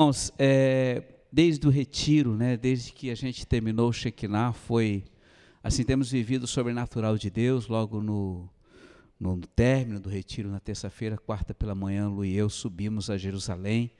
Irmãos, é, desde o retiro, né, desde que a gente terminou o Shekinah, foi assim, temos vivido o sobrenatural de Deus, logo no, no término do retiro, na terça-feira, quarta pela manhã, Lu e eu subimos a Jerusalém,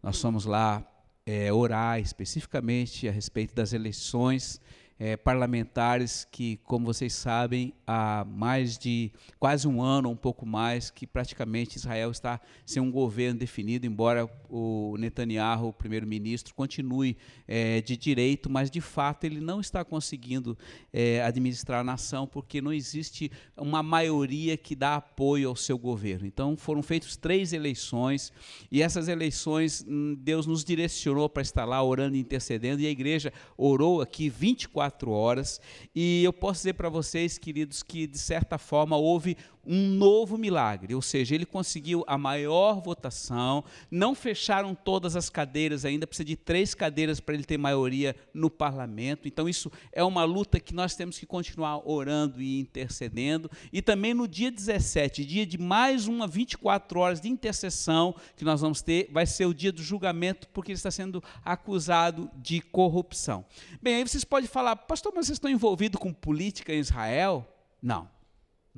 nós fomos lá é, orar especificamente a respeito das eleições é, parlamentares que, como vocês sabem, há mais de quase um ano, um pouco mais, que praticamente Israel está sem um governo definido, embora o Netanyahu, o primeiro-ministro, continue é, de direito, mas de fato ele não está conseguindo é, administrar a nação porque não existe uma maioria que dá apoio ao seu governo. Então foram feitas três eleições e essas eleições hum, Deus nos direcionou para estar lá orando e intercedendo e a igreja orou aqui 24 24 horas. E eu posso dizer para vocês, queridos, que de certa forma houve um novo milagre, ou seja, ele conseguiu a maior votação, não fecharam todas as cadeiras ainda, precisa de três cadeiras para ele ter maioria no parlamento, então isso é uma luta que nós temos que continuar orando e intercedendo, e também no dia 17, dia de mais uma 24 horas de intercessão que nós vamos ter, vai ser o dia do julgamento, porque ele está sendo acusado de corrupção. Bem, aí vocês podem falar, pastor, mas vocês estão envolvidos com política em Israel? Não.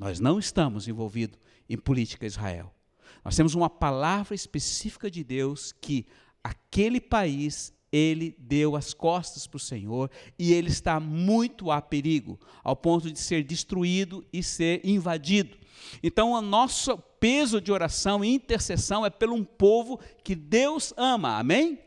Nós não estamos envolvidos em política Israel. Nós temos uma palavra específica de Deus que aquele país ele deu as costas para o Senhor e ele está muito a perigo, ao ponto de ser destruído e ser invadido. Então, o nosso peso de oração e intercessão é pelo um povo que Deus ama, amém?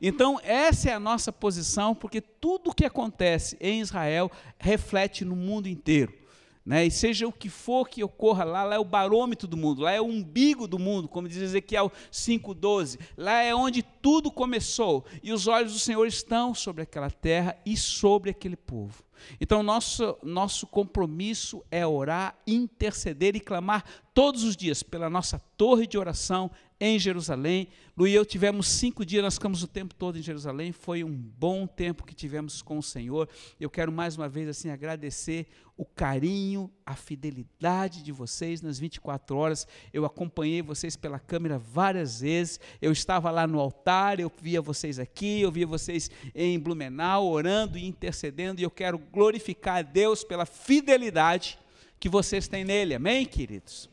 Então, essa é a nossa posição, porque tudo o que acontece em Israel reflete no mundo inteiro. Né? E seja o que for que ocorra lá, lá é o barômetro do mundo, lá é o umbigo do mundo, como diz Ezequiel 5,12. Lá é onde tudo começou. E os olhos do Senhor estão sobre aquela terra e sobre aquele povo. Então, nosso, nosso compromisso é orar, interceder e clamar todos os dias pela nossa torre de oração em Jerusalém. Lu e eu tivemos cinco dias, nós ficamos o tempo todo em Jerusalém. Foi um bom tempo que tivemos com o Senhor. Eu quero mais uma vez assim agradecer o carinho, a fidelidade de vocês nas 24 horas. Eu acompanhei vocês pela câmera várias vezes. Eu estava lá no altar, eu via vocês aqui, eu via vocês em Blumenau orando e intercedendo. E eu quero glorificar a Deus pela fidelidade que vocês têm nele. Amém, queridos?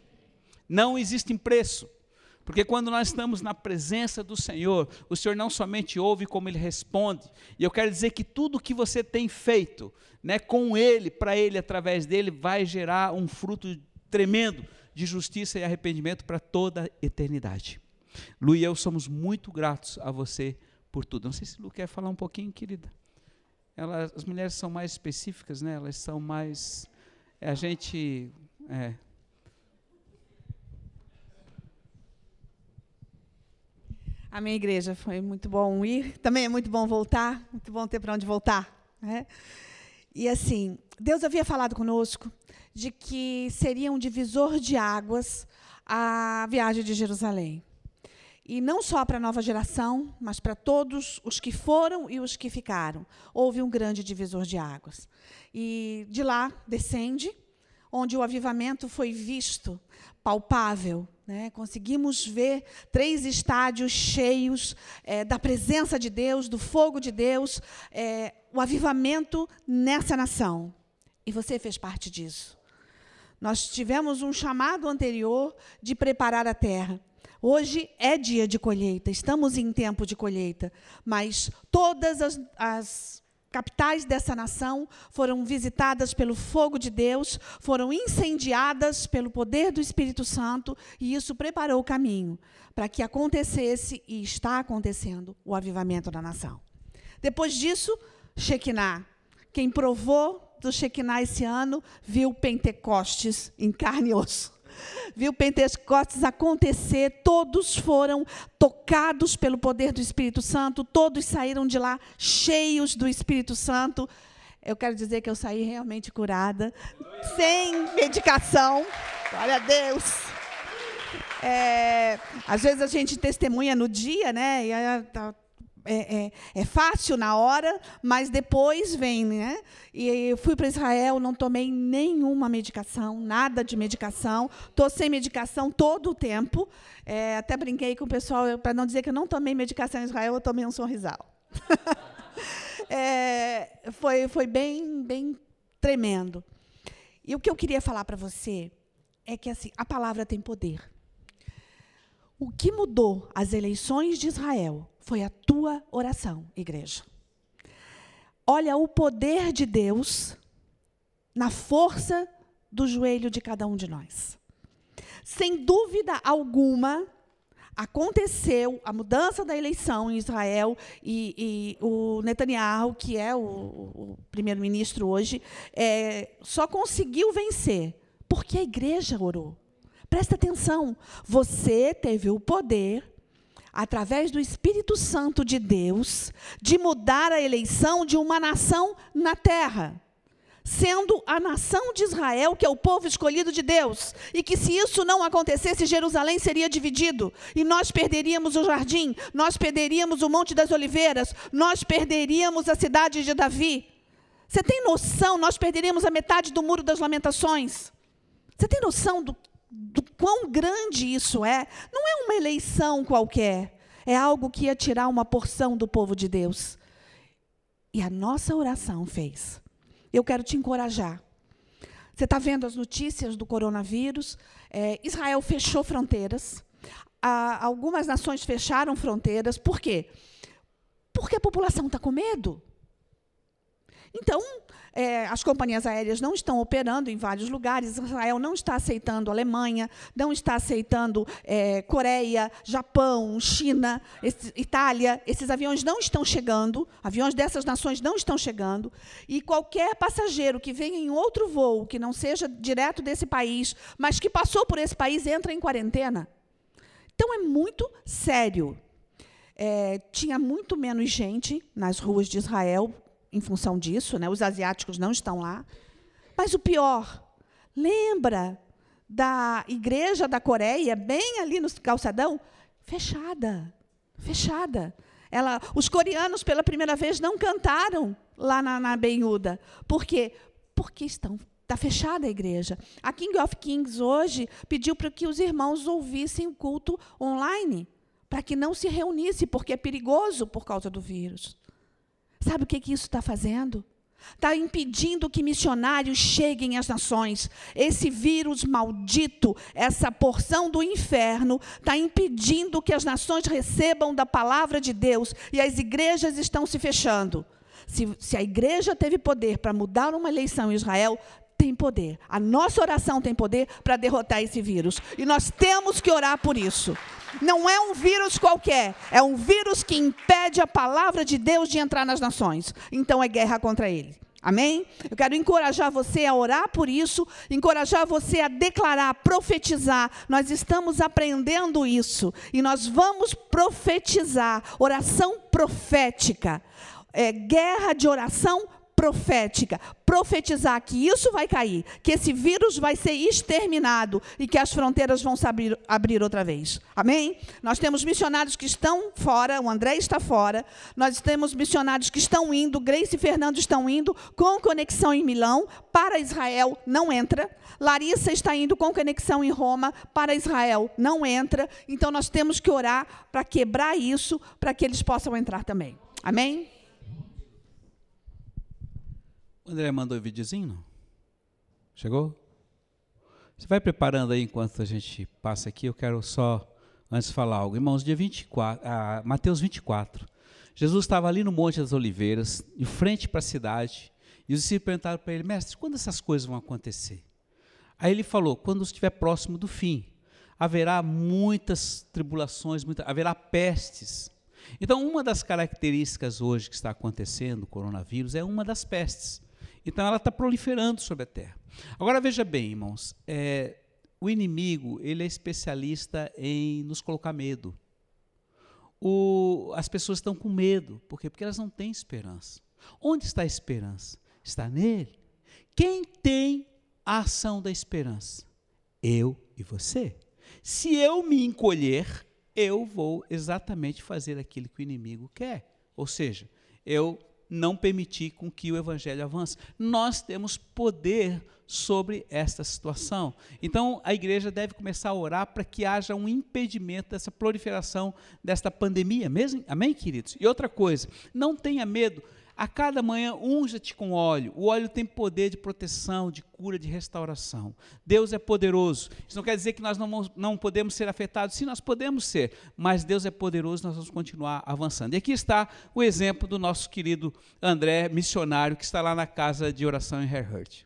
Não existe preço. Porque quando nós estamos na presença do Senhor, o Senhor não somente ouve, como Ele responde. E eu quero dizer que tudo que você tem feito né, com Ele, para Ele, através dele, vai gerar um fruto tremendo de justiça e arrependimento para toda a eternidade. Lu e eu somos muito gratos a você por tudo. Não sei se Lu quer falar um pouquinho, querida. Ela, as mulheres são mais específicas, né? elas são mais. É, a gente. É, A minha igreja foi muito bom ir, também é muito bom voltar, muito bom ter para onde voltar. Né? E assim, Deus havia falado conosco de que seria um divisor de águas a viagem de Jerusalém. E não só para a nova geração, mas para todos os que foram e os que ficaram. Houve um grande divisor de águas. E de lá descende, onde o avivamento foi visto, palpável, né? Conseguimos ver três estádios cheios é, da presença de Deus, do fogo de Deus, é, o avivamento nessa nação. E você fez parte disso. Nós tivemos um chamado anterior de preparar a terra. Hoje é dia de colheita, estamos em tempo de colheita, mas todas as, as capitais dessa nação foram visitadas pelo fogo de Deus, foram incendiadas pelo poder do Espírito Santo, e isso preparou o caminho para que acontecesse, e está acontecendo, o avivamento da nação. Depois disso, Shekinah. Quem provou do Shekinah esse ano viu Pentecostes em carne e osso viu Pentecostes acontecer, todos foram tocados pelo poder do Espírito Santo, todos saíram de lá cheios do Espírito Santo. Eu quero dizer que eu saí realmente curada, sem medicação. Glória a Deus. É, às vezes a gente testemunha no dia, né? E tá, é, é, é, fácil na hora, mas depois vem, né? E eu fui para Israel, não tomei nenhuma medicação, nada de medicação, estou sem medicação todo o tempo. É, até brinquei com o pessoal, para não dizer que eu não tomei medicação em Israel, eu tomei um sorrisal. É, foi, foi bem, bem tremendo. E o que eu queria falar para você é que assim, a palavra tem poder. O que mudou as eleições de Israel foi a tua oração, igreja. Olha o poder de Deus na força do joelho de cada um de nós. Sem dúvida alguma, aconteceu a mudança da eleição em Israel e, e o Netanyahu, que é o, o primeiro-ministro hoje, é, só conseguiu vencer porque a igreja orou. Presta atenção, você teve o poder através do Espírito Santo de Deus, de mudar a eleição de uma nação na terra sendo a nação de Israel, que é o povo escolhido de Deus, e que se isso não acontecesse, Jerusalém seria dividido, e nós perderíamos o jardim, nós perderíamos o Monte das Oliveiras, nós perderíamos a cidade de Davi. Você tem noção? Nós perderíamos a metade do Muro das Lamentações. Você tem noção do, do quão grande isso é? Não é uma eleição qualquer, é algo que ia tirar uma porção do povo de Deus. E a nossa oração fez eu quero te encorajar. Você está vendo as notícias do coronavírus? É, Israel fechou fronteiras. Ah, algumas nações fecharam fronteiras. Por quê? Porque a população está com medo. Então, é, as companhias aéreas não estão operando em vários lugares. Israel não está aceitando Alemanha, não está aceitando é, Coreia, Japão, China, esse, Itália. Esses aviões não estão chegando. Aviões dessas nações não estão chegando. E qualquer passageiro que venha em outro voo, que não seja direto desse país, mas que passou por esse país, entra em quarentena. Então é muito sério. É, tinha muito menos gente nas ruas de Israel em função disso, né? os asiáticos não estão lá. Mas o pior, lembra da igreja da Coreia, bem ali no calçadão? Fechada. Fechada. Ela, os coreanos, pela primeira vez, não cantaram lá na, na Benhuda. Por quê? Porque estão Está fechada a igreja. A King of Kings hoje pediu para que os irmãos ouvissem o culto online, para que não se reunisse, porque é perigoso por causa do vírus. Sabe o que, que isso está fazendo? Está impedindo que missionários cheguem às nações. Esse vírus maldito, essa porção do inferno, está impedindo que as nações recebam da palavra de Deus e as igrejas estão se fechando. Se, se a igreja teve poder para mudar uma eleição em Israel, tem poder. A nossa oração tem poder para derrotar esse vírus. E nós temos que orar por isso. Não é um vírus qualquer, é um vírus que impede a palavra de Deus de entrar nas nações. Então é guerra contra ele. Amém? Eu quero encorajar você a orar por isso, encorajar você a declarar, a profetizar. Nós estamos aprendendo isso e nós vamos profetizar, oração profética. É, guerra de oração profética, profetizar que isso vai cair, que esse vírus vai ser exterminado e que as fronteiras vão se abrir, abrir outra vez. Amém? Nós temos missionários que estão fora, o André está fora, nós temos missionários que estão indo, Grace e Fernando estão indo com conexão em Milão, para Israel não entra. Larissa está indo com conexão em Roma, para Israel não entra. Então nós temos que orar para quebrar isso, para que eles possam entrar também. Amém? O André mandou o videozinho? Chegou? Você vai preparando aí enquanto a gente passa aqui. Eu quero só, antes falar algo. Irmãos, dia 24, ah, Mateus 24. Jesus estava ali no Monte das Oliveiras, em frente para a cidade, e os discípulos perguntaram para ele, mestre, quando essas coisas vão acontecer? Aí ele falou, quando estiver próximo do fim, haverá muitas tribulações, muita, haverá pestes. Então, uma das características hoje que está acontecendo, o coronavírus, é uma das pestes. Então ela está proliferando sobre a terra. Agora veja bem, irmãos, é, o inimigo ele é especialista em nos colocar medo. O, as pessoas estão com medo, por quê? Porque elas não têm esperança. Onde está a esperança? Está nele. Quem tem a ação da esperança? Eu e você. Se eu me encolher, eu vou exatamente fazer aquilo que o inimigo quer. Ou seja, eu não permitir com que o evangelho avance. Nós temos poder sobre esta situação. Então, a igreja deve começar a orar para que haja um impedimento dessa proliferação desta pandemia, mesmo? Amém, queridos? E outra coisa, não tenha medo a cada manhã, unja-te com óleo. O óleo tem poder de proteção, de cura, de restauração. Deus é poderoso. Isso não quer dizer que nós não, não podemos ser afetados. Sim, nós podemos ser, mas Deus é poderoso, nós vamos continuar avançando. E aqui está o exemplo do nosso querido André, missionário, que está lá na casa de oração em Herhurt.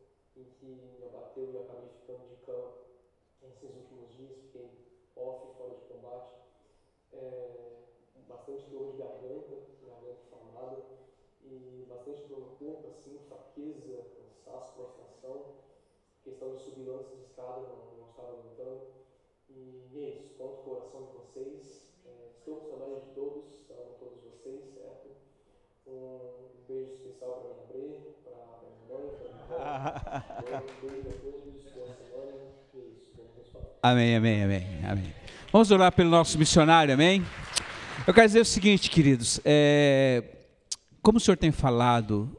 em que me abateu e acabei ficando de cama esses últimos dias. Fiquei off, fora de combate. É, bastante dor de garganta, garganta inflamada e bastante dor no corpo, assim, fraqueza, cansaço, prostração questão de subir antes de escada, não, não estava aguentando. E, é isso, conto o coração de vocês. É, estou com saudade de todos, amo todos vocês, certo? Um, um beijo especial para minha Bre, para minha mãe, para minha mãe. um beijo a todos, boa semana. Isso, vamos falar. Amém, amém, amém, amém. Vamos orar pelo nosso missionário, amém? Eu quero dizer o seguinte, queridos, é, como o senhor tem falado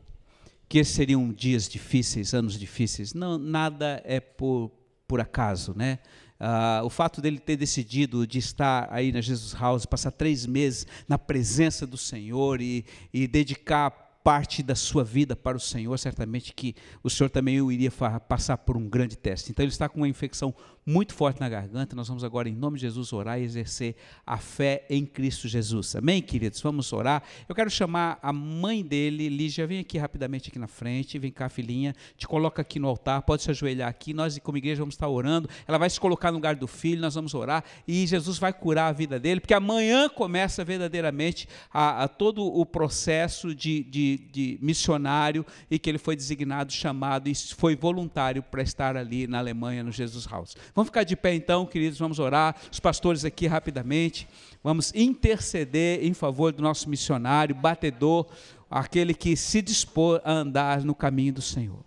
que esses seriam dias difíceis, anos difíceis. Não, nada é por, por acaso, né? Ah, o fato dele ter decidido de estar aí na Jesus House, passar três meses na presença do Senhor e, e dedicar parte da sua vida para o Senhor, certamente que o Senhor também o iria passar por um grande teste. Então ele está com uma infecção muito forte na garganta. Nós vamos agora, em nome de Jesus, orar e exercer a fé em Cristo Jesus. Amém, queridos? Vamos orar. Eu quero chamar a mãe dele, Lígia, vem aqui rapidamente aqui na frente. Vem cá, filhinha. Te coloca aqui no altar. Pode se ajoelhar aqui. Nós, como igreja, vamos estar orando. Ela vai se colocar no lugar do filho. Nós vamos orar e Jesus vai curar a vida dele, porque amanhã começa verdadeiramente a, a todo o processo de, de, de missionário e que ele foi designado, chamado e foi voluntário para estar ali na Alemanha, no Jesus House. Vamos ficar de pé então, queridos, vamos orar. Os pastores aqui rapidamente. Vamos interceder em favor do nosso missionário, batedor, aquele que se dispor a andar no caminho do Senhor.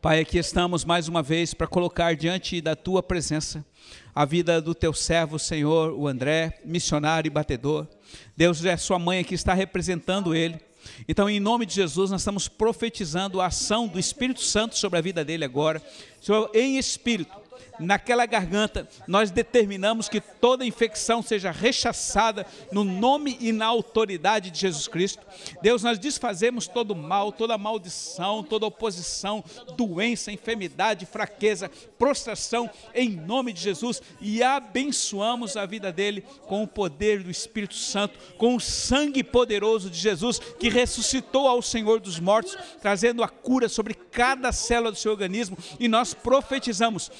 Pai, aqui estamos mais uma vez para colocar diante da tua presença a vida do teu servo, Senhor, o André, missionário e batedor. Deus é sua mãe que está representando ele. Então, em nome de Jesus, nós estamos profetizando a ação do Espírito Santo sobre a vida dele agora. Senhor, em espírito, naquela garganta, nós determinamos que toda infecção seja rechaçada no nome e na autoridade de Jesus Cristo. Deus, nós desfazemos todo mal, toda maldição, toda oposição, doença, enfermidade, fraqueza, prostração, em nome de Jesus e abençoamos a vida dele com o poder do Espírito Santo, com o sangue poderoso de Jesus que ressuscitou ao Senhor dos mortos, trazendo a cura sobre cada célula do seu organismo e nós profetizamos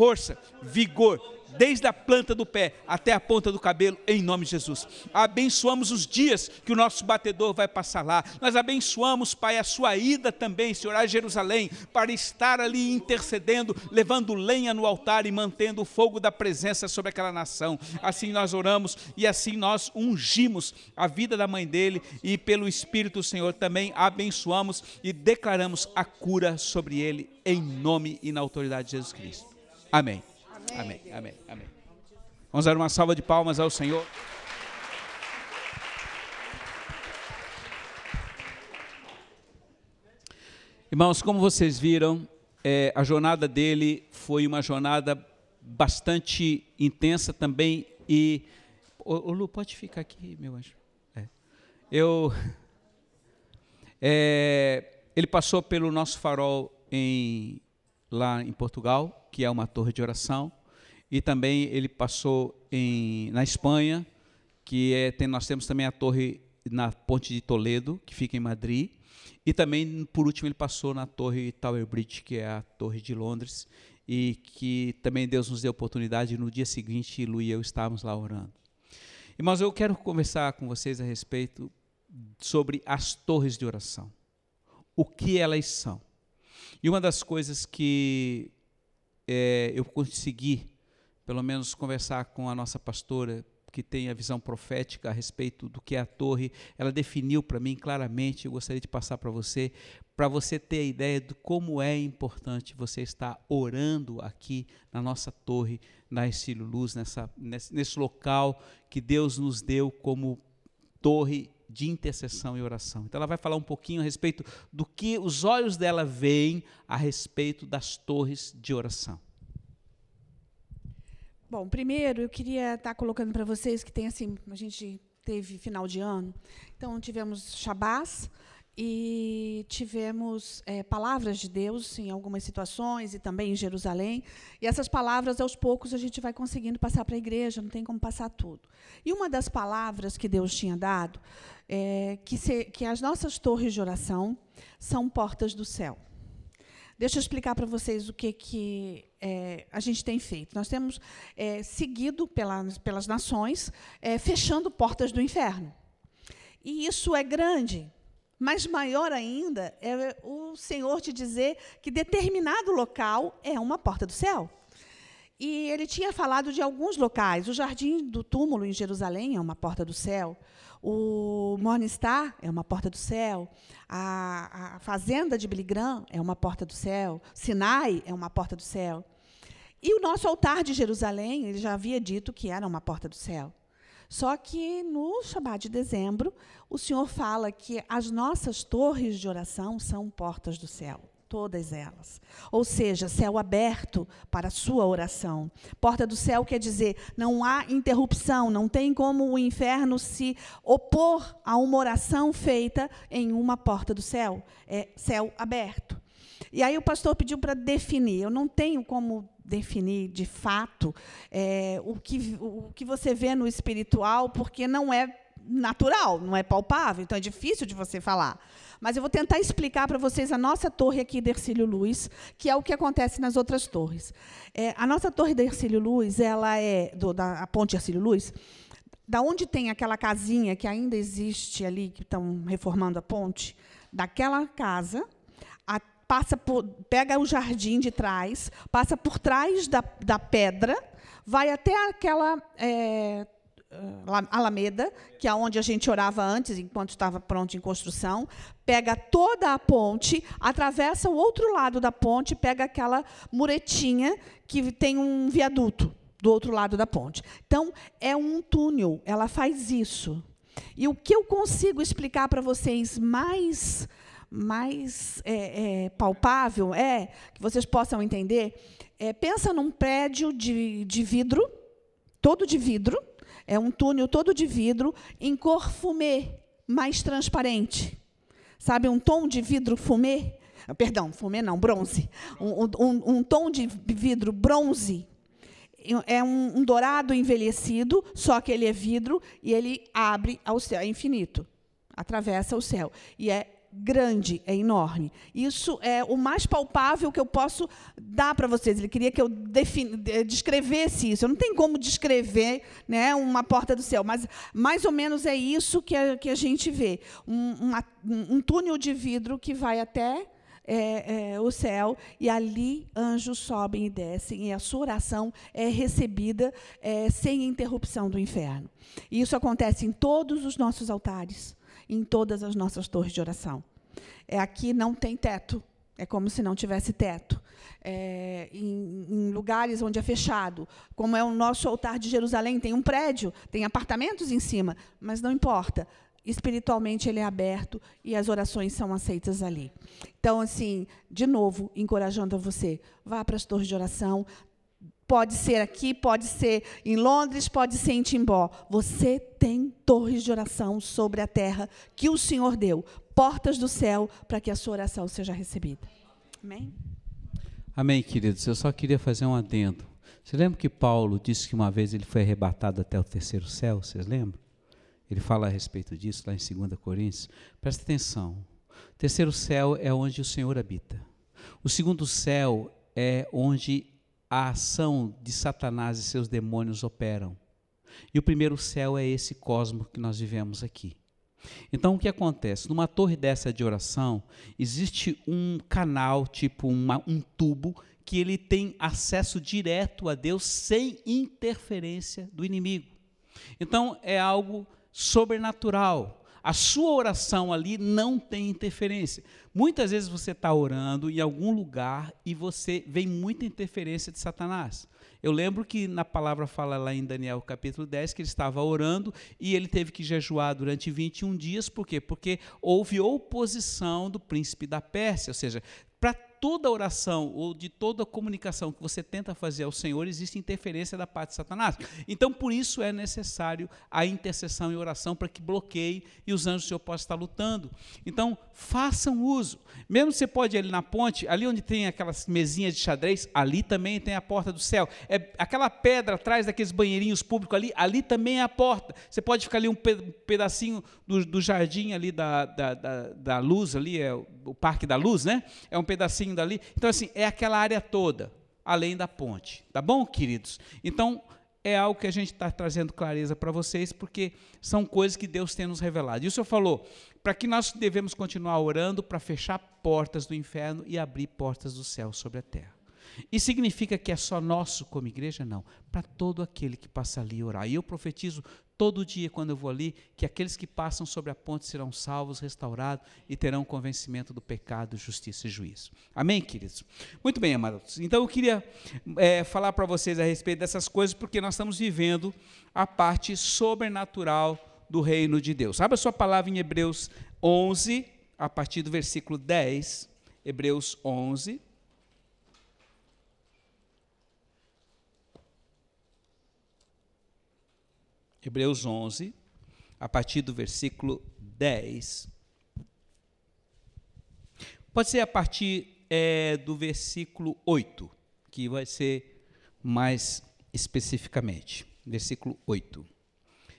força, vigor, desde a planta do pé até a ponta do cabelo, em nome de Jesus. Abençoamos os dias que o nosso batedor vai passar lá. Nós abençoamos, Pai, a sua ida também, Senhor, a Jerusalém, para estar ali intercedendo, levando lenha no altar e mantendo o fogo da presença sobre aquela nação. Assim nós oramos e assim nós ungimos a vida da mãe dele e pelo Espírito, Senhor, também abençoamos e declaramos a cura sobre ele, em nome e na autoridade de Jesus Cristo. Amém. Amém. Amém. Amém. Vamos dar uma salva de palmas ao Senhor. Irmãos, como vocês viram, é, a jornada dele foi uma jornada bastante intensa também e ô Lu, pode ficar aqui, meu anjo. É. Eu É, ele passou pelo nosso farol em, lá em Portugal, que é uma torre de oração, e também ele passou em, na Espanha, que é, tem, nós temos também a torre na Ponte de Toledo, que fica em Madrid, e também, por último, ele passou na torre Tower Bridge, que é a torre de Londres, e que também Deus nos deu oportunidade, no dia seguinte, Lu e eu estávamos lá orando. Irmãos, eu quero conversar com vocês a respeito sobre as torres de oração. O que elas são. E uma das coisas que é, eu consegui, pelo menos, conversar com a nossa pastora, que tem a visão profética a respeito do que é a torre, ela definiu para mim claramente, eu gostaria de passar para você, para você ter a ideia de como é importante você estar orando aqui na nossa torre, na Estilo Luz, nessa, nesse, nesse local que Deus nos deu como torre de intercessão e oração. Então ela vai falar um pouquinho a respeito do que os olhos dela veem a respeito das torres de oração. Bom, primeiro eu queria estar colocando para vocês que tem assim, a gente teve final de ano, então tivemos Shabás e tivemos é, palavras de Deus em algumas situações e também em Jerusalém. E essas palavras, aos poucos, a gente vai conseguindo passar para a igreja, não tem como passar tudo. E uma das palavras que Deus tinha dado é que, se, que as nossas torres de oração são portas do céu. Deixa eu explicar para vocês o que, que é, a gente tem feito. Nós temos é, seguido pelas, pelas nações, fechando portas do inferno. E isso é grande, mas maior ainda é o Senhor te dizer que determinado local é uma porta do céu. E ele tinha falado de alguns locais. O Jardim do Túmulo, em Jerusalém, é uma porta do céu. O Morningstar é uma porta do céu. A, a Fazenda de Billy é uma porta do céu. Sinai é uma porta do céu. E o nosso altar de Jerusalém, ele já havia dito que era uma porta do céu. Só que no Shabat de dezembro, o Senhor fala que as nossas torres de oração são portas do céu todas elas. Ou seja, céu aberto para a sua oração. Porta do céu quer dizer, não há interrupção, não tem como o inferno se opor a uma oração feita em uma porta do céu. É céu aberto. E aí o pastor pediu para definir. Eu não tenho como definir de fato é, o, que, o que você vê no espiritual, porque não é natural, não é palpável, então é difícil de você falar. Mas eu vou tentar explicar para vocês a nossa torre aqui de Ercílio Luz, que é o que acontece nas outras torres. É, a nossa torre de Ercílio Luz, ela é do, da ponte Ercílio Luz, da onde tem aquela casinha que ainda existe ali, que estão reformando a ponte, daquela casa, passa por, pega o jardim de trás, passa por trás da, da pedra, vai até aquela é, Alameda, que é onde a gente orava antes, enquanto estava pronto em construção, pega toda a ponte, atravessa o outro lado da ponte, pega aquela muretinha que tem um viaduto do outro lado da ponte. Então, é um túnel, ela faz isso. E o que eu consigo explicar para vocês mais, mais é, é, palpável é, que vocês possam entender, é, pensa num prédio de, de vidro, todo de vidro, é um túnel todo de vidro em cor fumê, mais transparente. Sabe, um tom de vidro fumê? Ah, perdão, fumê não, bronze. Um, um, um tom de vidro bronze. É um, um, dourado envelhecido, só que ele é vidro e ele abre ao céu, é infinito. Atravessa o céu. E é grande, é enorme. Isso é o mais palpável que eu posso dar para vocês. Ele queria que eu descrevesse isso. Eu não tenho como descrever né, uma porta do céu, mas mais ou menos é isso que a, que a gente vê. Um, uma, um túnel de vidro que vai até é, é, o céu, e ali anjos sobem e descem, e a sua oração é recebida é, sem interrupção do inferno. E isso acontece em todos os nossos altares em todas as nossas torres de oração. É, aqui não tem teto, é como se não tivesse teto. É, em, em, lugares onde é fechado, como é o nosso altar de Jerusalém, tem um prédio, tem apartamentos em cima, mas não importa. Espiritualmente ele é aberto e as orações são aceitas ali. Então, assim, de novo, encorajando a você, vá para as torres de oração, Pode ser aqui, pode ser em Londres, pode ser em Timbó. Você tem torres de oração sobre a terra que o Senhor deu portas do céu para que a sua oração seja recebida. Amém? Amém, queridos. Eu só queria fazer um adendo. Você lembra que Paulo disse que uma vez ele foi arrebatado até o terceiro céu? Vocês lembram? Ele fala a respeito disso lá em 2 Coríntios. Presta atenção. O terceiro céu é onde o Senhor habita. O segundo céu é onde a ação de Satanás e seus demônios operam. E o primeiro céu é esse cosmo que nós vivemos aqui. Então, o que acontece? Numa torre dessa de oração, existe um canal, tipo uma, um tubo, que ele tem acesso direto a Deus sem interferência do inimigo. Então, é algo sobrenatural. A sua oração ali não tem interferência. Muitas vezes você está orando em algum lugar e você vem muita interferência de Satanás. Eu lembro que na palavra fala lá em Daniel capítulo 10 que ele estava orando e ele teve que jejuar durante 21 dias, por quê? Porque houve oposição do príncipe da Pérsia, ou seja, toda oração ou de toda comunicação que você tenta fazer ao Senhor, existe interferência da parte de Satanás. Então, por isso é necessário a intercessão e oração para que bloqueie e os anjos do Senhor possam estar lutando. Então, façam uso. Mesmo você pode ir ali na ponte, ali onde tem aquelas mesinhas de xadrez, ali também tem a porta do céu. É aquela pedra atrás daqueles banheirinhos públicos ali, ali também é a porta. Você pode ficar ali um pedacinho do, do jardim ali da, da, da, da luz ali, é o Parque da Luz, né? É um pedacinho dali. Então, assim, é aquela área toda, além da ponte. Tá bom, queridos? Então, é algo que a gente está trazendo clareza para vocês, porque são coisas que Deus tem nos revelado. E o Senhor falou, para que nós devemos continuar orando para fechar portas do inferno e abrir portas do céu sobre a terra. E significa que é só nosso como igreja? Não. Para todo aquele que passa ali orar. E eu profetizo todo dia quando eu vou ali que aqueles que passam sobre a ponte serão salvos, restaurados e terão convencimento do pecado, justiça e juízo. Amém, queridos? Muito bem, amados. Então eu queria é, falar para vocês a respeito dessas coisas porque nós estamos vivendo a parte sobrenatural do reino de Deus. Abra sua palavra em Hebreus 11, a partir do versículo 10. Hebreus 11. Hebreus 11, a partir do versículo 10. Pode ser a partir é, do versículo 8, que vai ser mais especificamente. Versículo 8.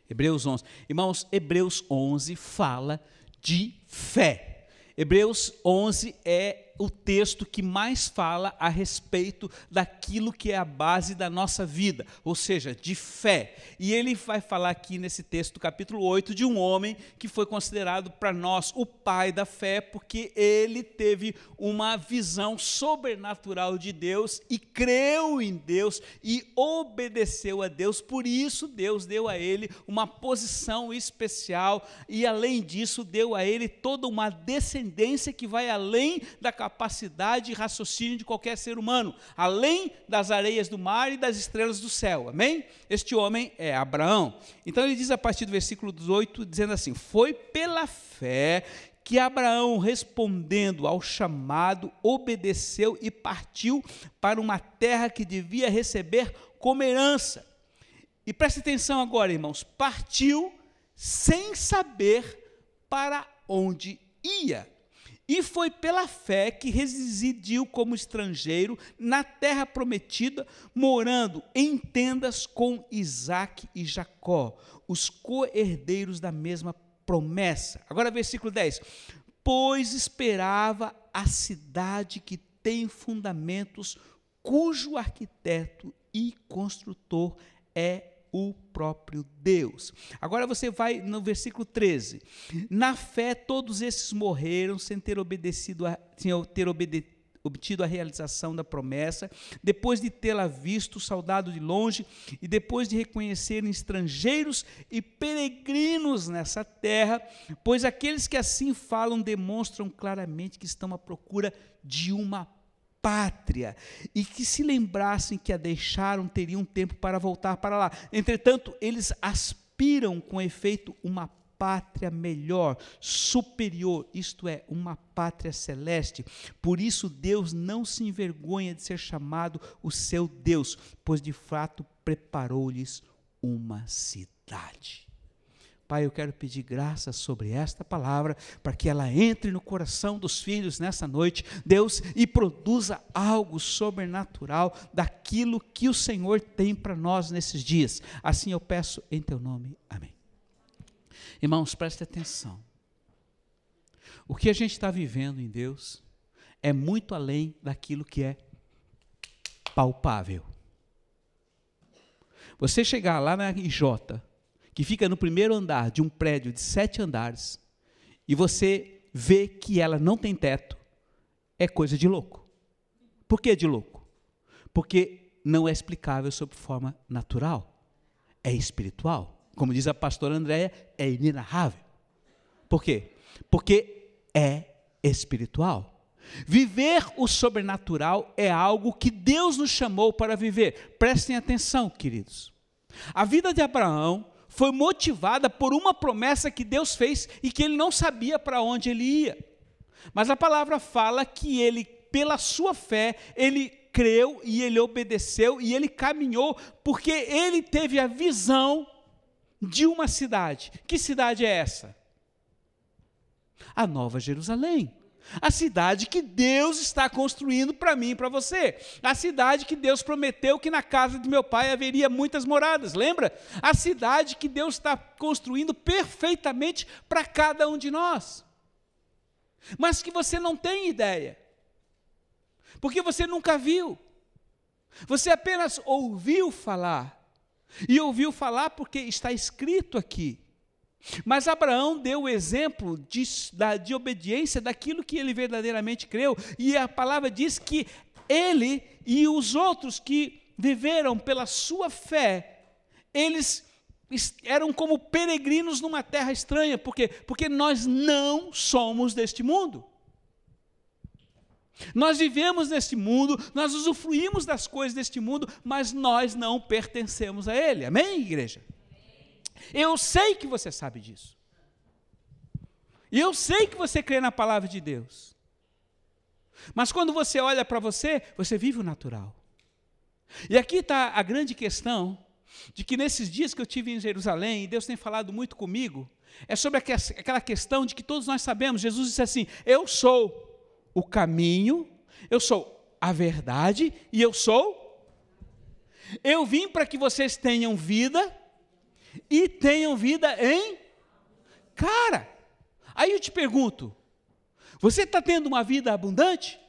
Hebreus 11. Irmãos, Hebreus 11 fala de fé. Hebreus 11 é o texto que mais fala a respeito daquilo que é a base da nossa vida, ou seja, de fé. E ele vai falar aqui nesse texto, capítulo 8, de um homem que foi considerado para nós o pai da fé, porque ele teve uma visão sobrenatural de Deus e creu em Deus e obedeceu a Deus. Por isso, Deus deu a ele uma posição especial e, além disso, deu a ele toda uma descendência que vai além da capacidade capacidade e raciocínio de qualquer ser humano, além das areias do mar e das estrelas do céu. Amém? Este homem é Abraão. Então ele diz a partir do versículo 18, dizendo assim: Foi pela fé que Abraão, respondendo ao chamado, obedeceu e partiu para uma terra que devia receber como herança. E preste atenção agora, irmãos: partiu sem saber para onde ia. E foi pela fé que residiu como estrangeiro na terra prometida, morando em tendas com Isaac e Jacó, os co-herdeiros da mesma promessa. Agora, versículo 10: Pois esperava a cidade que tem fundamentos, cujo arquiteto e construtor é o próprio Deus. Agora você vai no versículo 13. Na fé todos esses morreram sem ter obedecido a, sem ter obedecido obtido a realização da promessa, depois de tê-la visto, saudado de longe, e depois de reconhecerem estrangeiros e peregrinos nessa terra, pois aqueles que assim falam demonstram claramente que estão à procura de uma pátria e que se lembrassem que a deixaram teriam tempo para voltar para lá. Entretanto, eles aspiram com efeito uma pátria melhor, superior, isto é, uma pátria celeste. Por isso Deus não se envergonha de ser chamado o seu Deus, pois de fato preparou-lhes uma cidade. Pai, eu quero pedir graça sobre esta palavra, para que ela entre no coração dos filhos nessa noite, Deus, e produza algo sobrenatural daquilo que o Senhor tem para nós nesses dias. Assim eu peço em teu nome. Amém. Irmãos, preste atenção. O que a gente está vivendo em Deus é muito além daquilo que é palpável. Você chegar lá na IJ, que fica no primeiro andar de um prédio de sete andares, e você vê que ela não tem teto, é coisa de louco. Por que de louco? Porque não é explicável sob forma natural, é espiritual. Como diz a pastora Andréia, é inenarrável. Por quê? Porque é espiritual. Viver o sobrenatural é algo que Deus nos chamou para viver. Prestem atenção, queridos. A vida de Abraão foi motivada por uma promessa que Deus fez e que ele não sabia para onde ele ia. Mas a palavra fala que ele, pela sua fé, ele creu e ele obedeceu e ele caminhou porque ele teve a visão de uma cidade. Que cidade é essa? A Nova Jerusalém. A cidade que Deus está construindo para mim e para você. A cidade que Deus prometeu que na casa de meu pai haveria muitas moradas. Lembra? A cidade que Deus está construindo perfeitamente para cada um de nós. Mas que você não tem ideia. Porque você nunca viu. Você apenas ouviu falar. E ouviu falar porque está escrito aqui. Mas Abraão deu o exemplo de, de obediência daquilo que ele verdadeiramente creu, e a palavra diz que ele e os outros que viveram pela sua fé, eles eram como peregrinos numa terra estranha, por quê? Porque nós não somos deste mundo. Nós vivemos neste mundo, nós usufruímos das coisas deste mundo, mas nós não pertencemos a ele. Amém, igreja? Eu sei que você sabe disso. E eu sei que você crê na palavra de Deus. Mas quando você olha para você, você vive o natural. E aqui está a grande questão de que nesses dias que eu tive em Jerusalém, e Deus tem falado muito comigo, é sobre aquela questão de que todos nós sabemos, Jesus disse assim: Eu sou o caminho, eu sou a verdade e eu sou. Eu vim para que vocês tenham vida e tenham vida em. Cara, aí eu te pergunto: você está tendo uma vida abundante?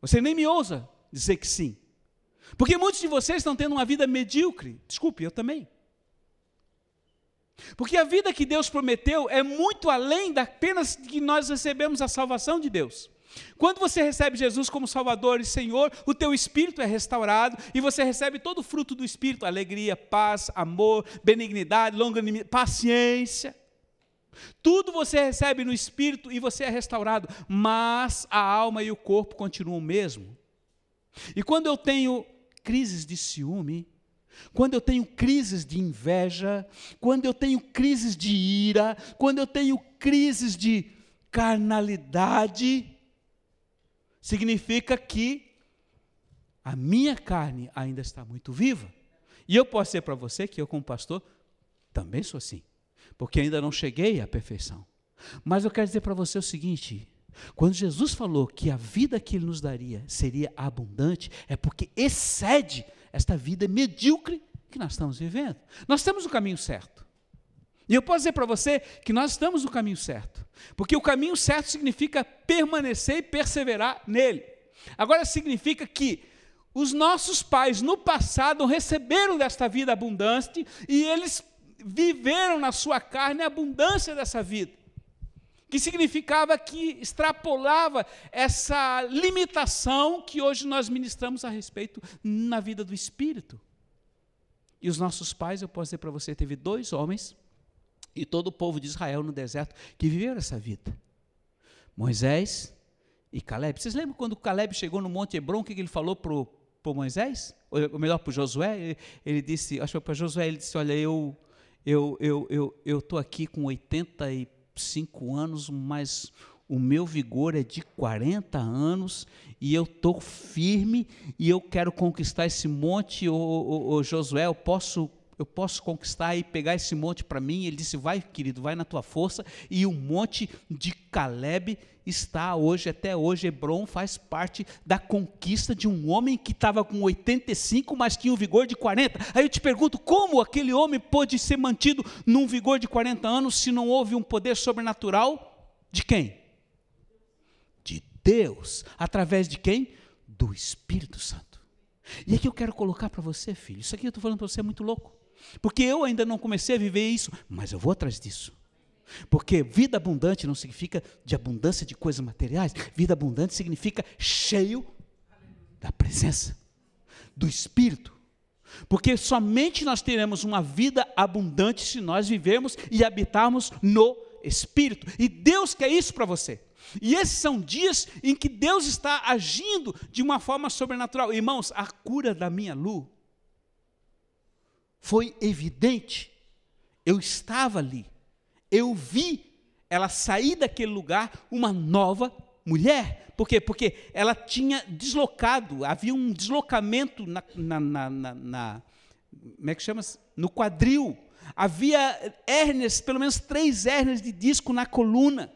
Você nem me ousa dizer que sim. Porque muitos de vocês estão tendo uma vida medíocre. Desculpe, eu também. Porque a vida que Deus prometeu é muito além da apenas que nós recebemos a salvação de Deus. Quando você recebe Jesus como Salvador e Senhor, o teu espírito é restaurado e você recebe todo o fruto do espírito: alegria, paz, amor, benignidade, longanimidade, paciência. Tudo você recebe no espírito e você é restaurado, mas a alma e o corpo continuam o mesmo. E quando eu tenho crises de ciúme, quando eu tenho crises de inveja, quando eu tenho crises de ira, quando eu tenho crises de carnalidade, significa que a minha carne ainda está muito viva. E eu posso dizer para você que eu, como pastor, também sou assim, porque ainda não cheguei à perfeição. Mas eu quero dizer para você o seguinte: quando Jesus falou que a vida que Ele nos daria seria abundante, é porque excede esta vida medíocre que nós estamos vivendo. Nós temos o caminho certo. E eu posso dizer para você que nós estamos no caminho certo, porque o caminho certo significa permanecer e perseverar nele. Agora significa que os nossos pais no passado receberam desta vida abundante e eles viveram na sua carne a abundância dessa vida. Que significava que extrapolava essa limitação que hoje nós ministramos a respeito na vida do espírito. E os nossos pais, eu posso dizer para você, teve dois homens e todo o povo de Israel no deserto que viveram essa vida. Moisés e Caleb. Vocês lembram quando Caleb chegou no Monte Hebron, o que ele falou para Moisés? Ou melhor, para Josué? Ele, ele, disse, acho que para Josué, ele disse, olha, eu eu eu eu eu estou aqui com 85 anos, mas o meu vigor é de 40 anos e eu estou firme e eu quero conquistar esse monte, ô, ô, ô, Josué, eu posso eu posso conquistar e pegar esse monte para mim. Ele disse: Vai, querido, vai na tua força. E o monte de Caleb está hoje, até hoje, Hebron faz parte da conquista de um homem que estava com 85, mas tinha um vigor de 40. Aí eu te pergunto: como aquele homem pôde ser mantido num vigor de 40 anos se não houve um poder sobrenatural? De quem? De Deus. Através de quem? Do Espírito Santo. E aqui eu quero colocar para você, filho, isso aqui eu estou falando para você é muito louco. Porque eu ainda não comecei a viver isso, mas eu vou atrás disso. Porque vida abundante não significa de abundância de coisas materiais, vida abundante significa cheio da presença, do Espírito. Porque somente nós teremos uma vida abundante se nós vivermos e habitarmos no Espírito. E Deus quer isso para você. E esses são dias em que Deus está agindo de uma forma sobrenatural. Irmãos, a cura da minha Lu foi evidente. Eu estava ali. Eu vi ela sair daquele lugar uma nova mulher. Por quê? Porque ela tinha deslocado, havia um deslocamento na, na, na, na, na como é que chama? -se? No quadril. Havia hérnias, pelo menos três hérnias de disco na coluna.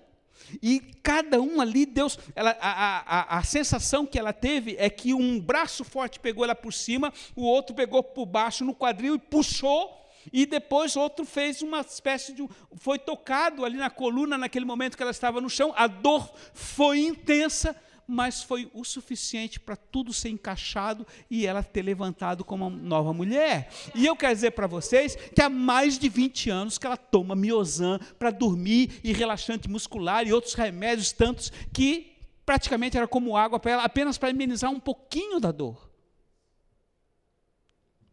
E cada um ali, Deus, ela, a, a, a sensação que ela teve é que um braço forte pegou ela por cima, o outro pegou por baixo no quadril e puxou, e depois outro fez uma espécie de. Foi tocado ali na coluna naquele momento que ela estava no chão, a dor foi intensa, mas foi o suficiente para tudo ser encaixado e ela ter levantado como uma nova mulher. E eu quero dizer para vocês que há mais de 20 anos que ela toma miozan para dormir e relaxante muscular e outros remédios tantos que praticamente era como água para ela, apenas para amenizar um pouquinho da dor.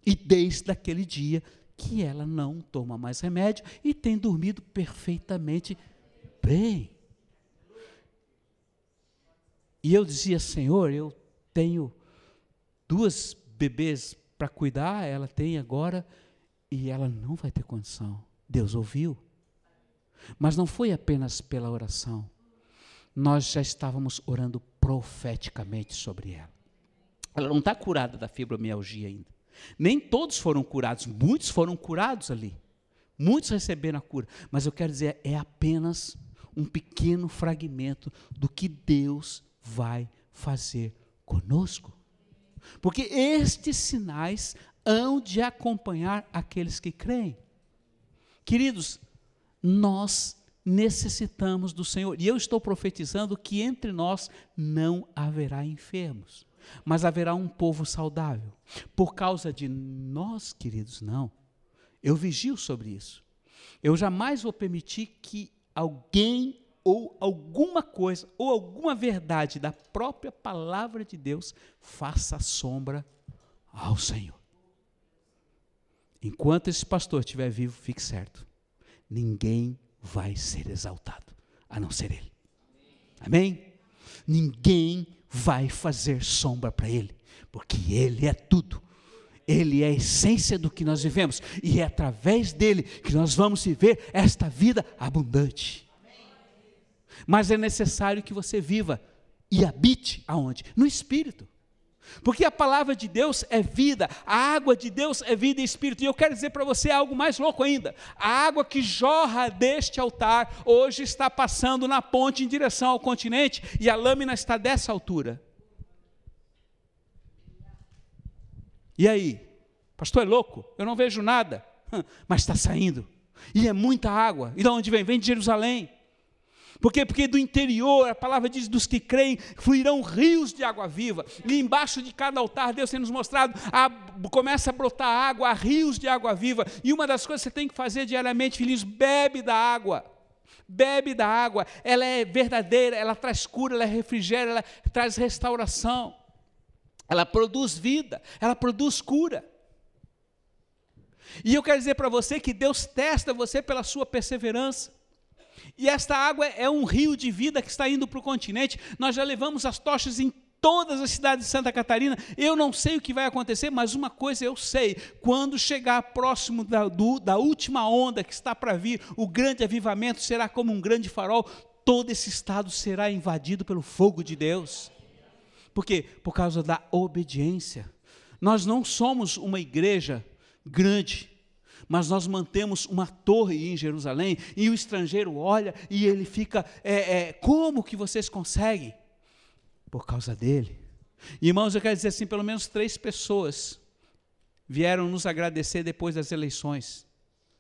E desde aquele dia que ela não toma mais remédio e tem dormido perfeitamente bem. E eu dizia, Senhor, eu tenho duas bebês para cuidar, ela tem agora, e ela não vai ter condição. Deus ouviu. Mas não foi apenas pela oração. Nós já estávamos orando profeticamente sobre ela. Ela não está curada da fibromialgia ainda. Nem todos foram curados, muitos foram curados ali. Muitos receberam a cura. Mas eu quero dizer, é apenas um pequeno fragmento do que Deus vai fazer conosco. Porque estes sinais hão de acompanhar aqueles que creem. Queridos, nós necessitamos do Senhor. E eu estou profetizando que entre nós não haverá enfermos, mas haverá um povo saudável. Por causa de nós, queridos, não. Eu vigio sobre isso. Eu jamais vou permitir que alguém ou alguma coisa, ou alguma verdade da própria palavra de Deus faça sombra ao Senhor. Enquanto esse pastor estiver vivo, fique certo, ninguém vai ser exaltado, a não ser ele. Amém? Ninguém vai fazer sombra para ele, porque ele é tudo. Ele é a essência do que nós vivemos, e é através dele que nós vamos viver esta vida abundante mas é necessário que você viva e habite aonde? No espírito. Porque a palavra de Deus é vida, a água de Deus é vida e espírito. E eu quero dizer para você algo mais louco ainda: a água que jorra deste altar hoje está passando na ponte em direção ao continente e a lâmina está dessa altura. E aí? Pastor é louco? Eu não vejo nada, mas está saindo. E é muita água. E de onde vem? Vem de Jerusalém. Por quê? Porque do interior, a palavra diz, dos que creem, fluirão rios de água viva. E embaixo de cada altar, Deus tem nos mostrado, a, começa a brotar água, rios de água viva. E uma das coisas que você tem que fazer diariamente, filhinhos, bebe da água. Bebe da água. Ela é verdadeira, ela traz cura, ela refrigério, ela traz restauração. Ela produz vida, ela produz cura. E eu quero dizer para você que Deus testa você pela sua perseverança. E esta água é um rio de vida que está indo para o continente. Nós já levamos as tochas em todas as cidades de Santa Catarina. Eu não sei o que vai acontecer, mas uma coisa eu sei: quando chegar próximo da, do, da última onda que está para vir, o grande avivamento será como um grande farol. Todo esse estado será invadido pelo fogo de Deus. Por quê? Por causa da obediência. Nós não somos uma igreja grande, mas nós mantemos uma torre em Jerusalém e o estrangeiro olha e ele fica: é, é, como que vocês conseguem? Por causa dele. Irmãos, eu quero dizer assim: pelo menos três pessoas vieram nos agradecer depois das eleições,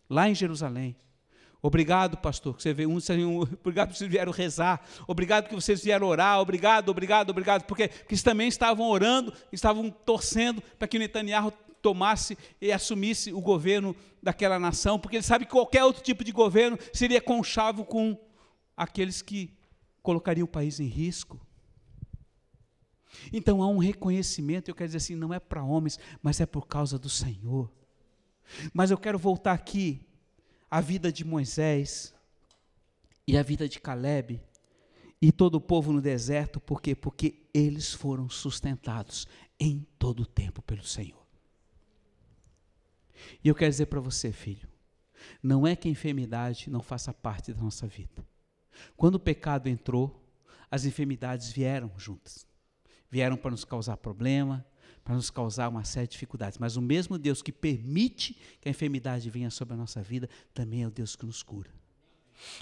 lá em Jerusalém. Obrigado, pastor, que você veio, um, obrigado que vocês vieram rezar, obrigado que vocês vieram orar, obrigado, obrigado, obrigado, porque, porque eles também estavam orando, estavam torcendo para que Netanyahu tomasse e assumisse o governo daquela nação, porque ele sabe que qualquer outro tipo de governo seria conchavo com aqueles que colocariam o país em risco. Então há um reconhecimento, eu quero dizer assim, não é para homens, mas é por causa do Senhor. Mas eu quero voltar aqui à vida de Moisés e à vida de Caleb e todo o povo no deserto, por quê? Porque eles foram sustentados em todo o tempo pelo Senhor. E eu quero dizer para você, filho, não é que a enfermidade não faça parte da nossa vida. Quando o pecado entrou, as enfermidades vieram juntas. Vieram para nos causar problema, para nos causar uma série de dificuldades. Mas o mesmo Deus que permite que a enfermidade venha sobre a nossa vida, também é o Deus que nos cura.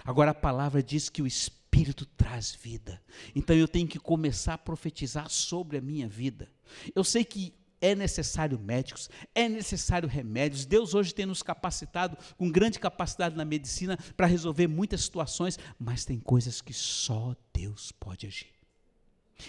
Agora a palavra diz que o Espírito traz vida. Então eu tenho que começar a profetizar sobre a minha vida. Eu sei que é necessário médicos, é necessário remédios. Deus hoje tem nos capacitado com grande capacidade na medicina para resolver muitas situações, mas tem coisas que só Deus pode agir.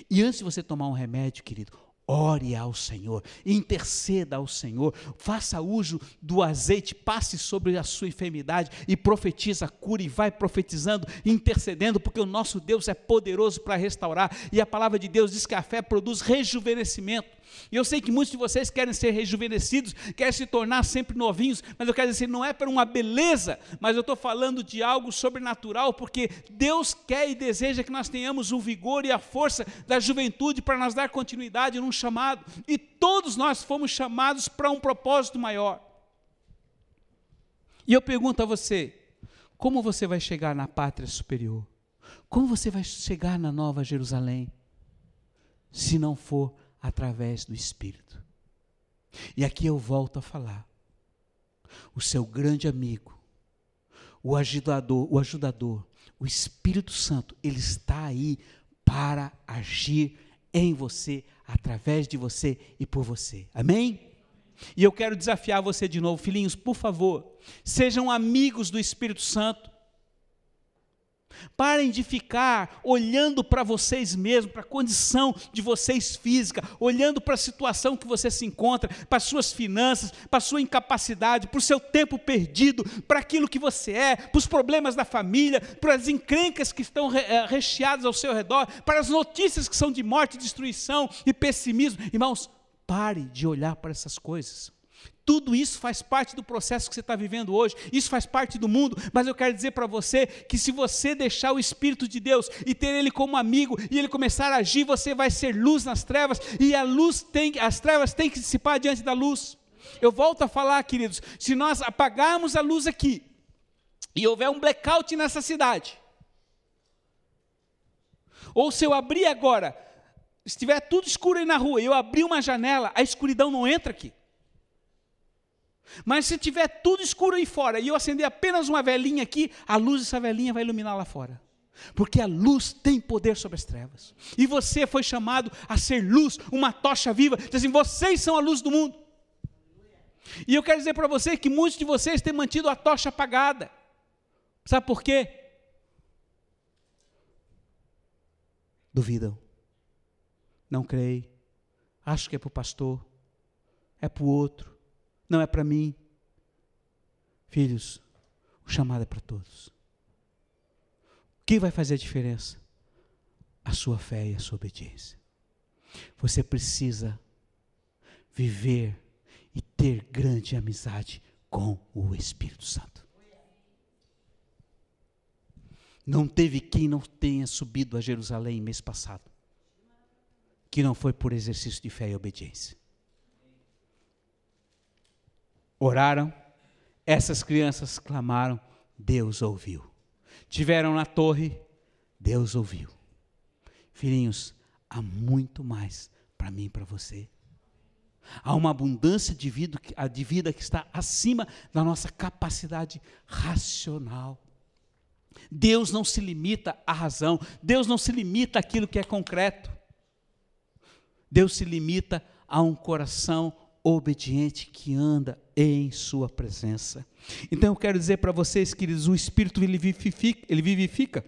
E antes de você tomar um remédio, querido, ore ao Senhor, interceda ao Senhor, faça uso do azeite, passe sobre a sua enfermidade e profetiza cura e vai profetizando, intercedendo, porque o nosso Deus é poderoso para restaurar e a palavra de Deus diz que a fé produz rejuvenescimento. E eu sei que muitos de vocês querem ser rejuvenescidos, querem se tornar sempre novinhos, mas eu quero dizer, não é para uma beleza, mas eu estou falando de algo sobrenatural, porque Deus quer e deseja que nós tenhamos o vigor e a força da juventude para nos dar continuidade num chamado, e todos nós fomos chamados para um propósito maior. E eu pergunto a você, como você vai chegar na pátria superior? Como você vai chegar na Nova Jerusalém? Se não for através do Espírito. E aqui eu volto a falar. O seu grande amigo, o ajudador, o ajudador, o Espírito Santo, ele está aí para agir em você, através de você e por você. Amém? E eu quero desafiar você de novo, filhinhos, por favor, sejam amigos do Espírito Santo. Parem de ficar olhando para vocês mesmos, para a condição de vocês física, olhando para a situação que você se encontra, para as suas finanças, para sua incapacidade, para o seu tempo perdido, para aquilo que você é, para os problemas da família, para as encrencas que estão eh, recheadas ao seu redor, para as notícias que são de morte, destruição e pessimismo. Irmãos, pare de olhar para essas coisas. Tudo isso faz parte do processo que você está vivendo hoje, isso faz parte do mundo, mas eu quero dizer para você que se você deixar o Espírito de Deus e ter Ele como amigo e Ele começar a agir, você vai ser luz nas trevas e a luz tem, as trevas têm que dissipar diante da luz. Eu volto a falar, queridos, se nós apagarmos a luz aqui e houver um blackout nessa cidade, ou se eu abrir agora, estiver tudo escuro aí na rua e eu abrir uma janela, a escuridão não entra aqui. Mas se tiver tudo escuro aí fora e eu acender apenas uma velinha aqui, a luz dessa velinha vai iluminar lá fora. Porque a luz tem poder sobre as trevas. E você foi chamado a ser luz, uma tocha viva. Diz assim: vocês são a luz do mundo. E eu quero dizer para você que muitos de vocês têm mantido a tocha apagada. Sabe por quê? Duvidam. Não creem. Acho que é para o pastor. É para o outro não é para mim. Filhos, o chamado é para todos. O que vai fazer a diferença? A sua fé e a sua obediência. Você precisa viver e ter grande amizade com o Espírito Santo. Não teve quem não tenha subido a Jerusalém mês passado, que não foi por exercício de fé e obediência oraram, essas crianças clamaram, Deus ouviu. Tiveram na torre, Deus ouviu. Filhinhos, há muito mais para mim e para você. Há uma abundância de vida, de vida que está acima da nossa capacidade racional. Deus não se limita à razão, Deus não se limita àquilo que é concreto. Deus se limita a um coração obediente que anda em Sua presença. Então eu quero dizer para vocês, queridos, o Espírito ele vivifica, ele vivifica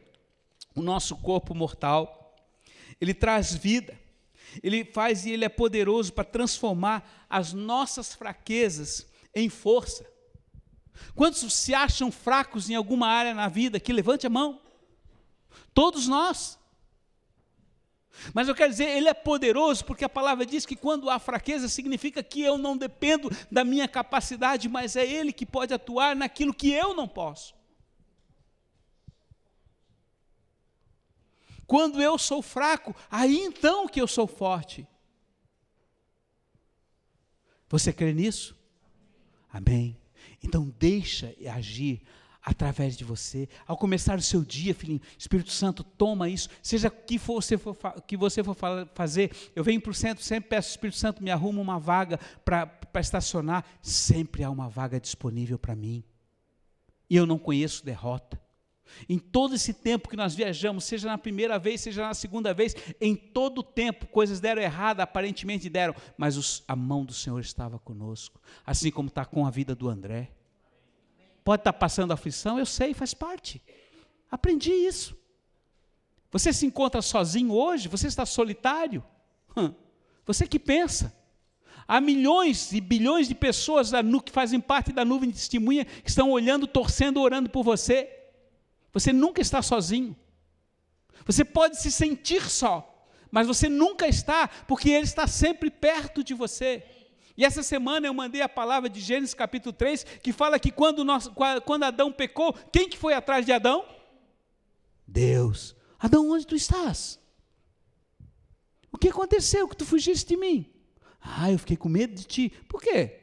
o nosso corpo mortal, ele traz vida, ele faz e ele é poderoso para transformar as nossas fraquezas em força. Quantos se acham fracos em alguma área na vida? Que levante a mão. Todos nós. Mas eu quero dizer, ele é poderoso porque a palavra diz que quando há fraqueza significa que eu não dependo da minha capacidade, mas é ele que pode atuar naquilo que eu não posso. Quando eu sou fraco, aí então que eu sou forte. Você crê nisso? Amém. Então deixa agir através de você. Ao começar o seu dia, filhinho, Espírito Santo, toma isso. Seja o que você for, que você for fazer, eu venho para o centro, sempre peço Espírito Santo, me arruma uma vaga para estacionar. Sempre há uma vaga disponível para mim. E eu não conheço derrota. Em todo esse tempo que nós viajamos, seja na primeira vez, seja na segunda vez, em todo o tempo, coisas deram errado, aparentemente deram, mas os, a mão do Senhor estava conosco, assim como está com a vida do André. Pode estar passando aflição, eu sei, faz parte. Aprendi isso. Você se encontra sozinho hoje? Você está solitário? Você que pensa. Há milhões e bilhões de pessoas que fazem parte da nuvem de testemunha que estão olhando, torcendo, orando por você. Você nunca está sozinho. Você pode se sentir só, mas você nunca está, porque Ele está sempre perto de você. E essa semana eu mandei a palavra de Gênesis capítulo 3, que fala que quando, nós, quando Adão pecou, quem que foi atrás de Adão? Deus. Adão, onde tu estás? O que aconteceu que tu fugiste de mim? Ah, eu fiquei com medo de ti. Por quê?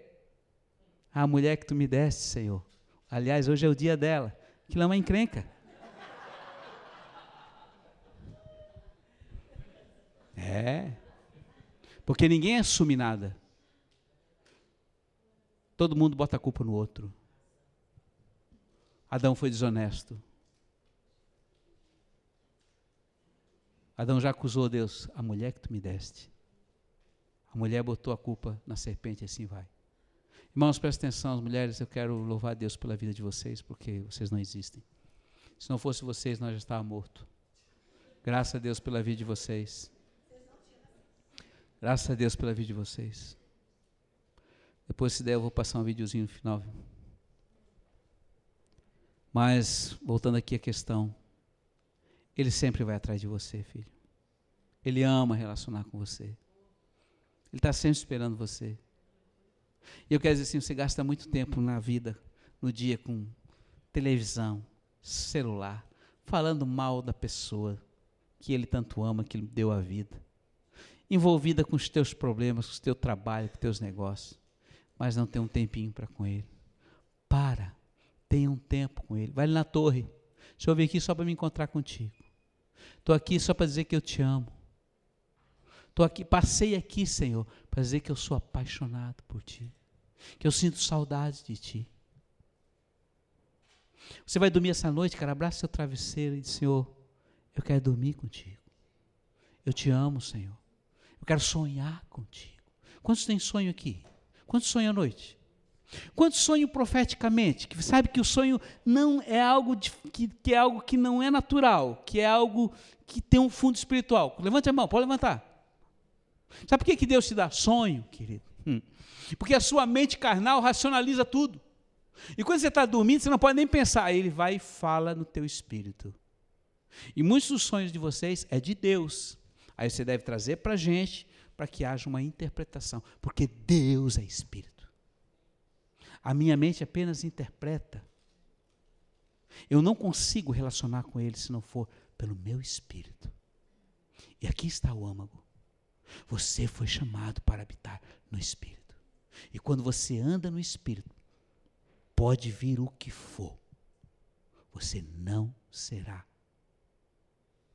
A mulher que tu me deste, Senhor. Aliás, hoje é o dia dela. Aquilo é uma encrenca. É. Porque ninguém assume nada. Todo mundo bota a culpa no outro. Adão foi desonesto. Adão já acusou Deus, a mulher que tu me deste. A mulher botou a culpa na serpente, assim vai. Irmãos, prestem atenção, as mulheres, eu quero louvar Deus pela vida de vocês, porque vocês não existem. Se não fosse vocês, nós já estávamos mortos. Graças a Deus pela vida de vocês. Graças a Deus pela vida de vocês. Depois, se der, eu vou passar um videozinho no final. Mas, voltando aqui à questão, Ele sempre vai atrás de você, filho. Ele ama relacionar com você. Ele está sempre esperando você. E eu quero dizer assim: você gasta muito tempo na vida, no dia, com televisão, celular, falando mal da pessoa que Ele tanto ama, que Ele deu a vida envolvida com os teus problemas, com o teu trabalho, com os teus negócios, mas não tem um tempinho para com Ele. Para, tenha um tempo com Ele. Vai na torre. Deixa eu vir aqui só para me encontrar contigo. Estou aqui só para dizer que eu te amo. Estou aqui, passei aqui, Senhor, para dizer que eu sou apaixonado por Ti, que eu sinto saudade de Ti. Você vai dormir essa noite, cara, abraça seu travesseiro e diz, Senhor, eu quero dormir contigo. Eu te amo, Senhor. Eu quero sonhar contigo. Quantos têm sonho aqui? Quantos sonham à noite? Quantos sonham profeticamente? Que sabe que o sonho não é algo de, que, que, é algo que não é natural, que é algo que tem um fundo espiritual. Levante a mão, pode levantar. Sabe por que, que Deus te dá sonho, querido? Hum. Porque a sua mente carnal racionaliza tudo. E quando você está dormindo, você não pode nem pensar. Ele vai e fala no teu espírito. E muitos dos sonhos de vocês é de Deus. Aí você deve trazer para a gente, para que haja uma interpretação, porque Deus é Espírito. A minha mente apenas interpreta. Eu não consigo relacionar com Ele se não for pelo meu Espírito. E aqui está o âmago. Você foi chamado para habitar no Espírito. E quando você anda no Espírito, pode vir o que for, você não será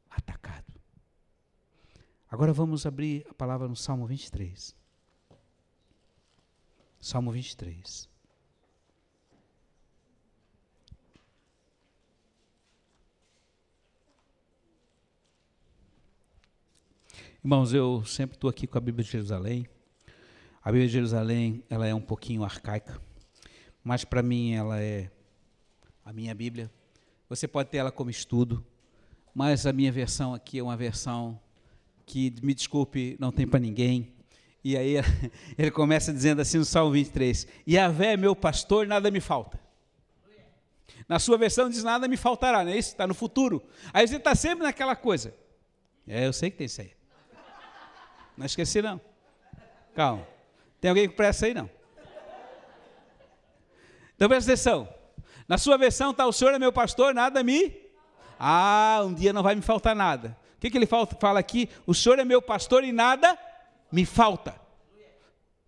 atacado. Agora vamos abrir a palavra no Salmo 23. Salmo 23. Irmãos, eu sempre estou aqui com a Bíblia de Jerusalém. A Bíblia de Jerusalém, ela é um pouquinho arcaica, mas para mim ela é a minha Bíblia. Você pode ter ela como estudo, mas a minha versão aqui é uma versão que, me desculpe, não tem para ninguém. E aí ele começa dizendo assim no Salmo 23: Yahvé é meu pastor, nada me falta. Na sua versão diz nada me faltará, não é isso? Está no futuro. Aí você está sempre naquela coisa. É, eu sei que tem isso aí. Não esqueci, não. Calma. Tem alguém com pressa aí, não? Então presta atenção. Na sua versão está: O Senhor é meu pastor, nada me. Ah, um dia não vai me faltar nada. Que, que ele fala aqui? O Senhor é meu pastor e nada me falta.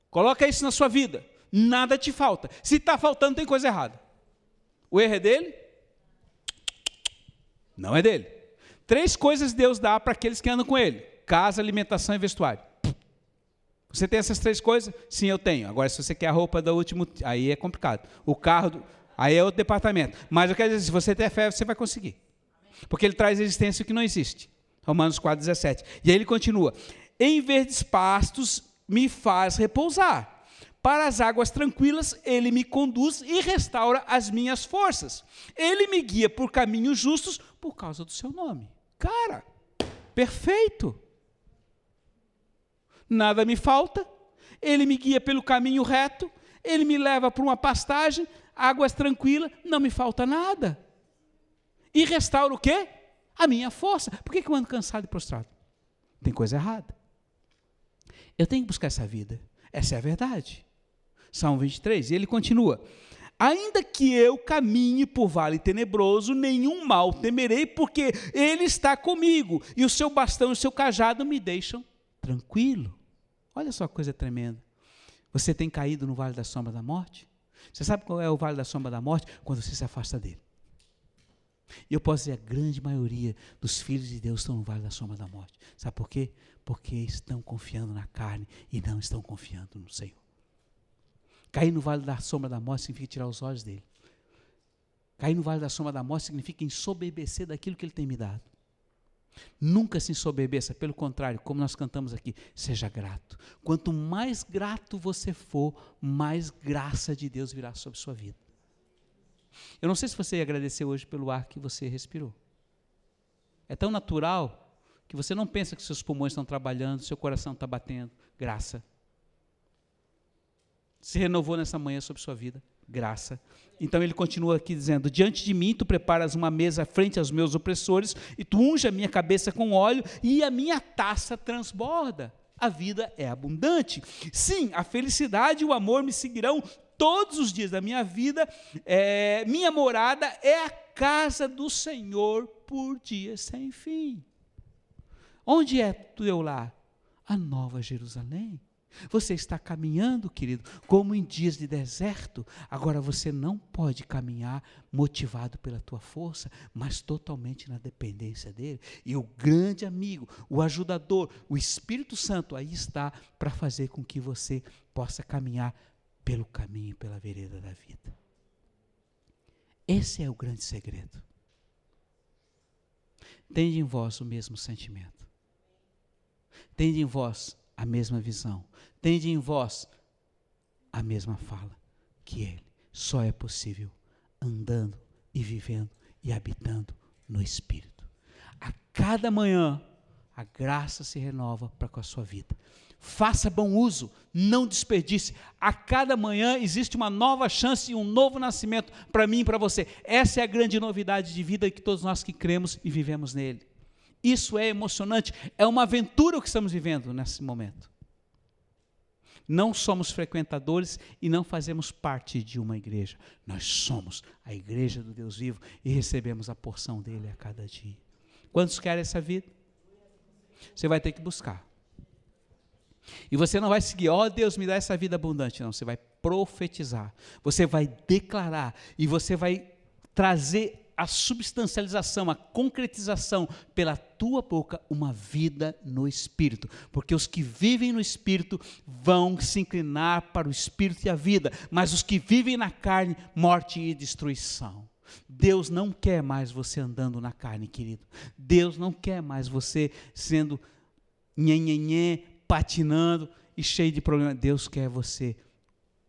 Coloca isso na sua vida. Nada te falta. Se está faltando, tem coisa errada. O erro é dele? Não é dele. Três coisas Deus dá para aqueles que andam com ele casa, alimentação e vestuário. Você tem essas três coisas? Sim, eu tenho. Agora, se você quer a roupa do último, aí é complicado. O carro, aí é outro departamento. Mas eu quero dizer, se você tem fé, você vai conseguir. Porque ele traz existência que não existe. Romanos 4,17. E aí ele continua: Em verdes pastos me faz repousar. Para as águas tranquilas, ele me conduz e restaura as minhas forças. Ele me guia por caminhos justos por causa do seu nome. Cara, perfeito nada me falta, ele me guia pelo caminho reto, ele me leva para uma pastagem, águas tranquilas, não me falta nada. E restaura o quê? A minha força. Por que, que eu ando cansado e prostrado? Tem coisa errada. Eu tenho que buscar essa vida. Essa é a verdade. Salmo 23, e ele continua: Ainda que eu caminhe por vale tenebroso, nenhum mal temerei, porque Ele está comigo, e o seu bastão e o seu cajado me deixam tranquilo. Olha só que coisa tremenda. Você tem caído no vale da sombra da morte? Você sabe qual é o vale da sombra da morte? Quando você se afasta dele. E eu posso dizer, a grande maioria dos filhos de Deus estão no vale da sombra da morte. Sabe por quê? Porque estão confiando na carne e não estão confiando no Senhor. Cair no vale da sombra da morte significa tirar os olhos dele. Cair no vale da sombra da morte significa ensoberbecer daquilo que ele tem me dado. Nunca se ensoberbeça, pelo contrário, como nós cantamos aqui, seja grato. Quanto mais grato você for, mais graça de Deus virá sobre sua vida. Eu não sei se você ia agradecer hoje pelo ar que você respirou. É tão natural que você não pensa que seus pulmões estão trabalhando, seu coração está batendo. Graça. Se renovou nessa manhã sobre sua vida graça. Então ele continua aqui dizendo: Diante de mim tu preparas uma mesa frente aos meus opressores, e tu unge a minha cabeça com óleo, e a minha taça transborda. A vida é abundante. Sim, a felicidade e o amor me seguirão todos os dias da minha vida. É, minha morada é a casa do Senhor por dias sem fim. Onde é teu lar? A nova Jerusalém. Você está caminhando, querido, como em dias de deserto. Agora você não pode caminhar motivado pela tua força, mas totalmente na dependência dele. E o grande amigo, o ajudador, o Espírito Santo aí está para fazer com que você possa caminhar pelo caminho, pela vereda da vida. Esse é o grande segredo. Tende em vós o mesmo sentimento. Tende em vós a mesma visão, tende em vós a mesma fala que ele. Só é possível andando e vivendo e habitando no Espírito. A cada manhã, a graça se renova para com a sua vida. Faça bom uso, não desperdice. A cada manhã existe uma nova chance e um novo nascimento para mim e para você. Essa é a grande novidade de vida que todos nós que cremos e vivemos nele. Isso é emocionante, é uma aventura o que estamos vivendo nesse momento. Não somos frequentadores e não fazemos parte de uma igreja. Nós somos a igreja do Deus vivo e recebemos a porção dele a cada dia. Quantos querem essa vida? Você vai ter que buscar. E você não vai seguir, ó oh, Deus, me dá essa vida abundante. Não, você vai profetizar. Você vai declarar e você vai trazer a substancialização, a concretização pela tua boca uma vida no espírito, porque os que vivem no espírito vão se inclinar para o espírito e a vida, mas os que vivem na carne, morte e destruição. Deus não quer mais você andando na carne, querido. Deus não quer mais você sendo nhenhenhê, patinando e cheio de problemas. Deus quer você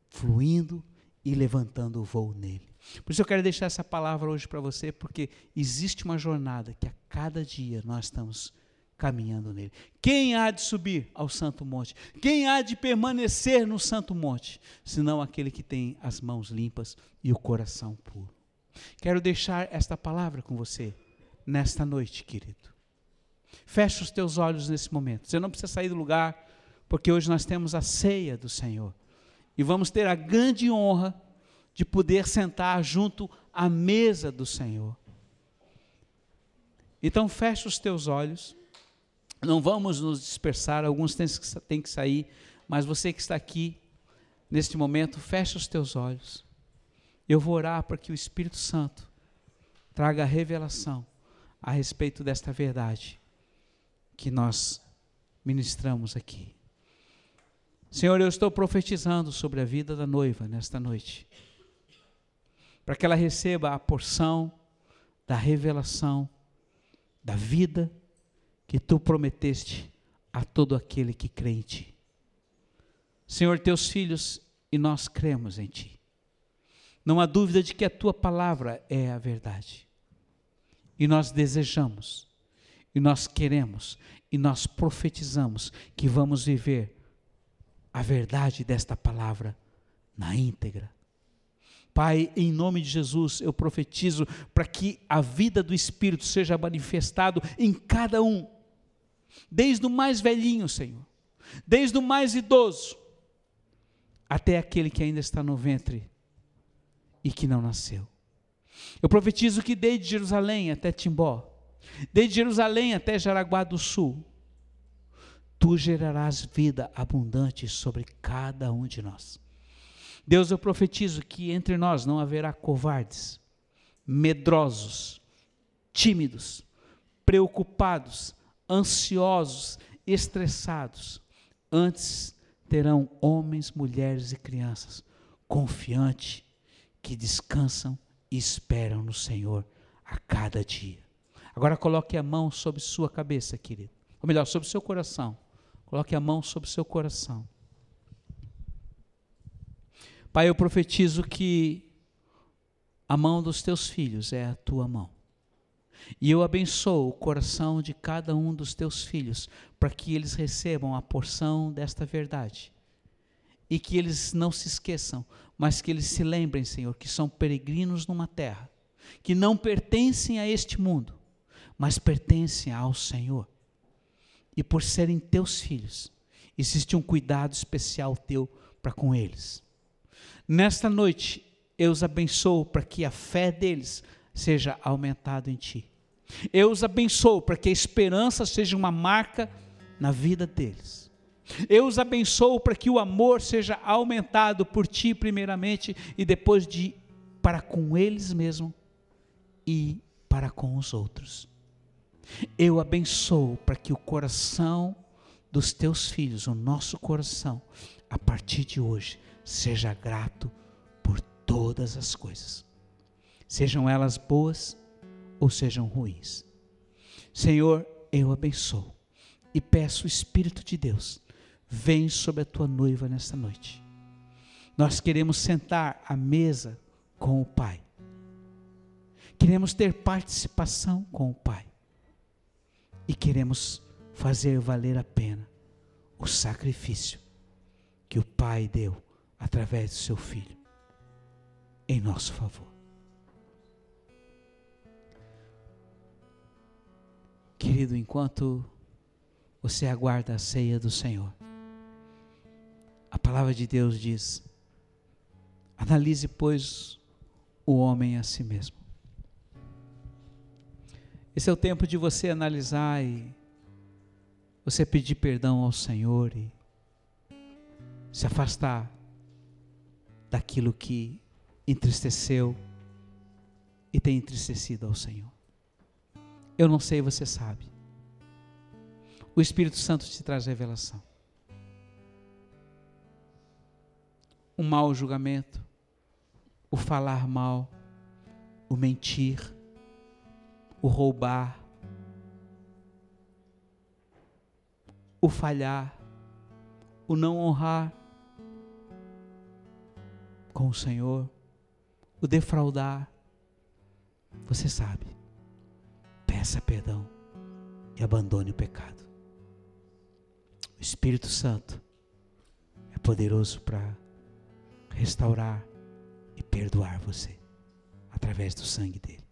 fluindo e levantando o voo nele. Por isso eu quero deixar essa palavra hoje para você, porque existe uma jornada que a cada dia nós estamos caminhando nele. Quem há de subir ao santo monte? Quem há de permanecer no santo monte? Senão aquele que tem as mãos limpas e o coração puro. Quero deixar esta palavra com você nesta noite, querido. Feche os teus olhos nesse momento. Você não precisa sair do lugar, porque hoje nós temos a ceia do Senhor. E vamos ter a grande honra de poder sentar junto à mesa do Senhor. Então feche os teus olhos. Não vamos nos dispersar, alguns têm que sair, mas você que está aqui neste momento, feche os teus olhos. Eu vou orar para que o Espírito Santo traga a revelação a respeito desta verdade que nós ministramos aqui. Senhor, eu estou profetizando sobre a vida da noiva nesta noite, para que ela receba a porção da revelação da vida que tu prometeste a todo aquele que crê em ti. Senhor, teus filhos e nós cremos em ti. Não há dúvida de que a tua palavra é a verdade. E nós desejamos, e nós queremos, e nós profetizamos que vamos viver a verdade desta palavra na íntegra. Pai, em nome de Jesus, eu profetizo para que a vida do Espírito seja manifestado em cada um, desde o mais velhinho, Senhor, desde o mais idoso, até aquele que ainda está no ventre e que não nasceu. Eu profetizo que desde Jerusalém até Timbó, desde Jerusalém até Jaraguá do Sul, tu gerarás vida abundante sobre cada um de nós. Deus, eu profetizo que entre nós não haverá covardes, medrosos, tímidos, preocupados, ansiosos, estressados. Antes terão homens, mulheres e crianças confiantes que descansam e esperam no Senhor a cada dia. Agora coloque a mão sobre sua cabeça, querido. Ou melhor, sobre seu coração. Coloque a mão sobre seu coração. Pai, eu profetizo que a mão dos teus filhos é a tua mão. E eu abençoo o coração de cada um dos teus filhos, para que eles recebam a porção desta verdade. E que eles não se esqueçam mas que eles se lembrem, Senhor, que são peregrinos numa terra, que não pertencem a este mundo, mas pertencem ao Senhor. E por serem teus filhos, existe um cuidado especial teu para com eles. Nesta noite, eu os abençoo para que a fé deles seja aumentada em ti. Eu os abençoo para que a esperança seja uma marca na vida deles. Eu os abençoo para que o amor seja aumentado por ti, primeiramente, e depois de para com eles mesmos e para com os outros. Eu abençoo para que o coração dos teus filhos, o nosso coração, a partir de hoje, seja grato por todas as coisas, sejam elas boas ou sejam ruins. Senhor, eu abençoo e peço o Espírito de Deus vem sobre a tua noiva nesta noite. Nós queremos sentar à mesa com o Pai. Queremos ter participação com o Pai. E queremos fazer valer a pena o sacrifício que o Pai deu através do seu Filho em nosso favor. Querido, enquanto você aguarda a ceia do Senhor, a palavra de Deus diz: Analise, pois, o homem a si mesmo. Esse é o tempo de você analisar e você pedir perdão ao Senhor e se afastar daquilo que entristeceu e tem entristecido ao Senhor. Eu não sei, você sabe. O Espírito Santo te traz revelação. o mau julgamento, o falar mal, o mentir, o roubar, o falhar, o não honrar com o Senhor, o defraudar. Você sabe, peça perdão e abandone o pecado. O Espírito Santo é poderoso para restaurar e perdoar você através do sangue dele.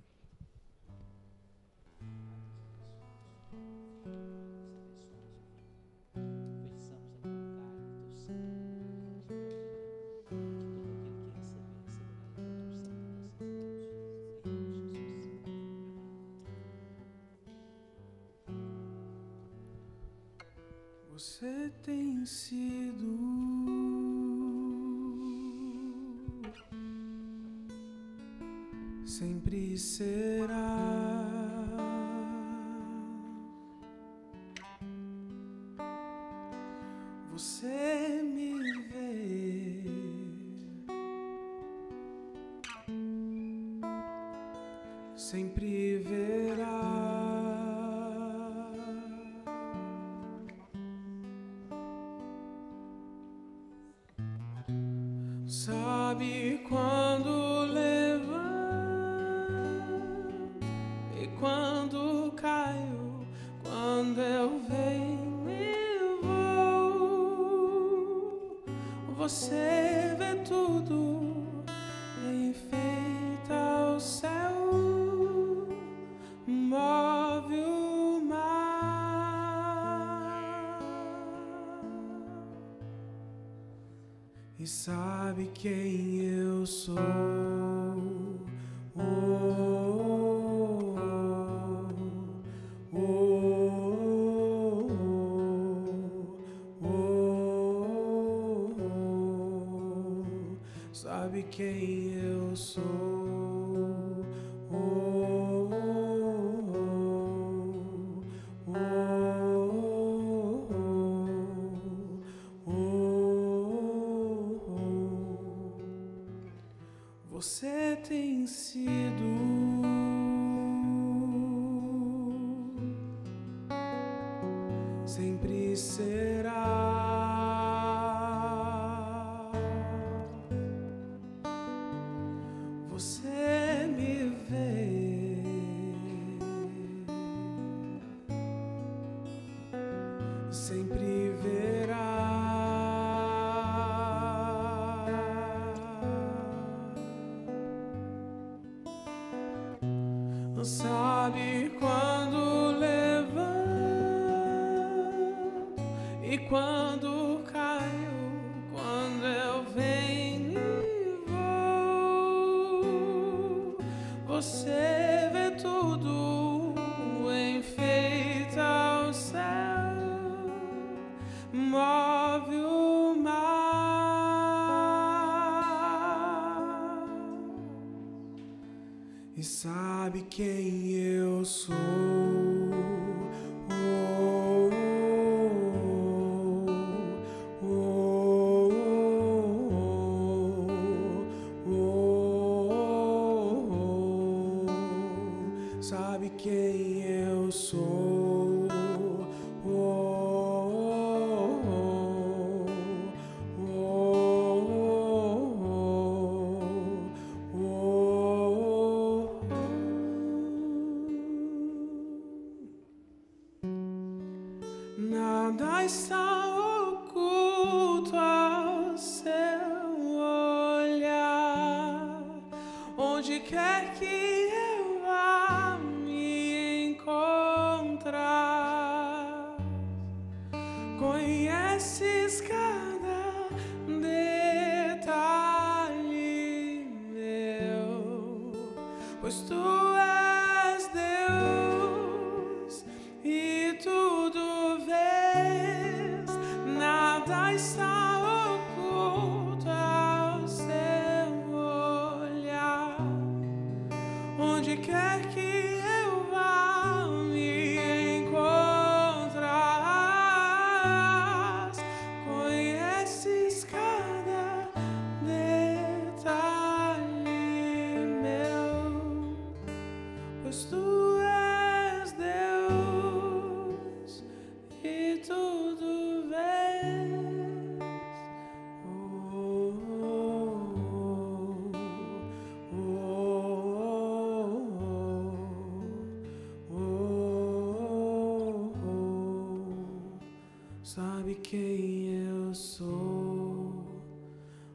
Quem eu sou.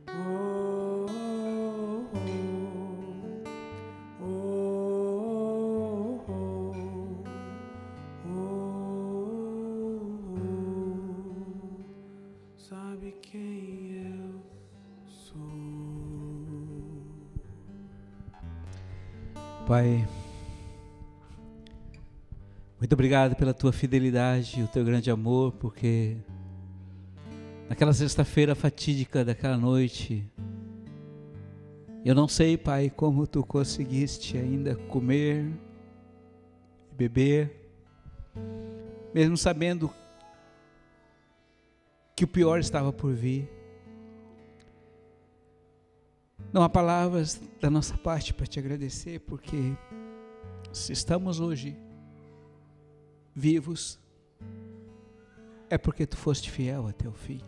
Oh, oh, oh, sabe quem eu sou. Pai, muito obrigado pela tua fidelidade o teu grande amor, porque naquela sexta-feira fatídica daquela noite, eu não sei, Pai, como tu conseguiste ainda comer beber, mesmo sabendo que o pior estava por vir. Não há palavras da nossa parte para te agradecer, porque se estamos hoje vivos, é porque tu foste fiel até o fim,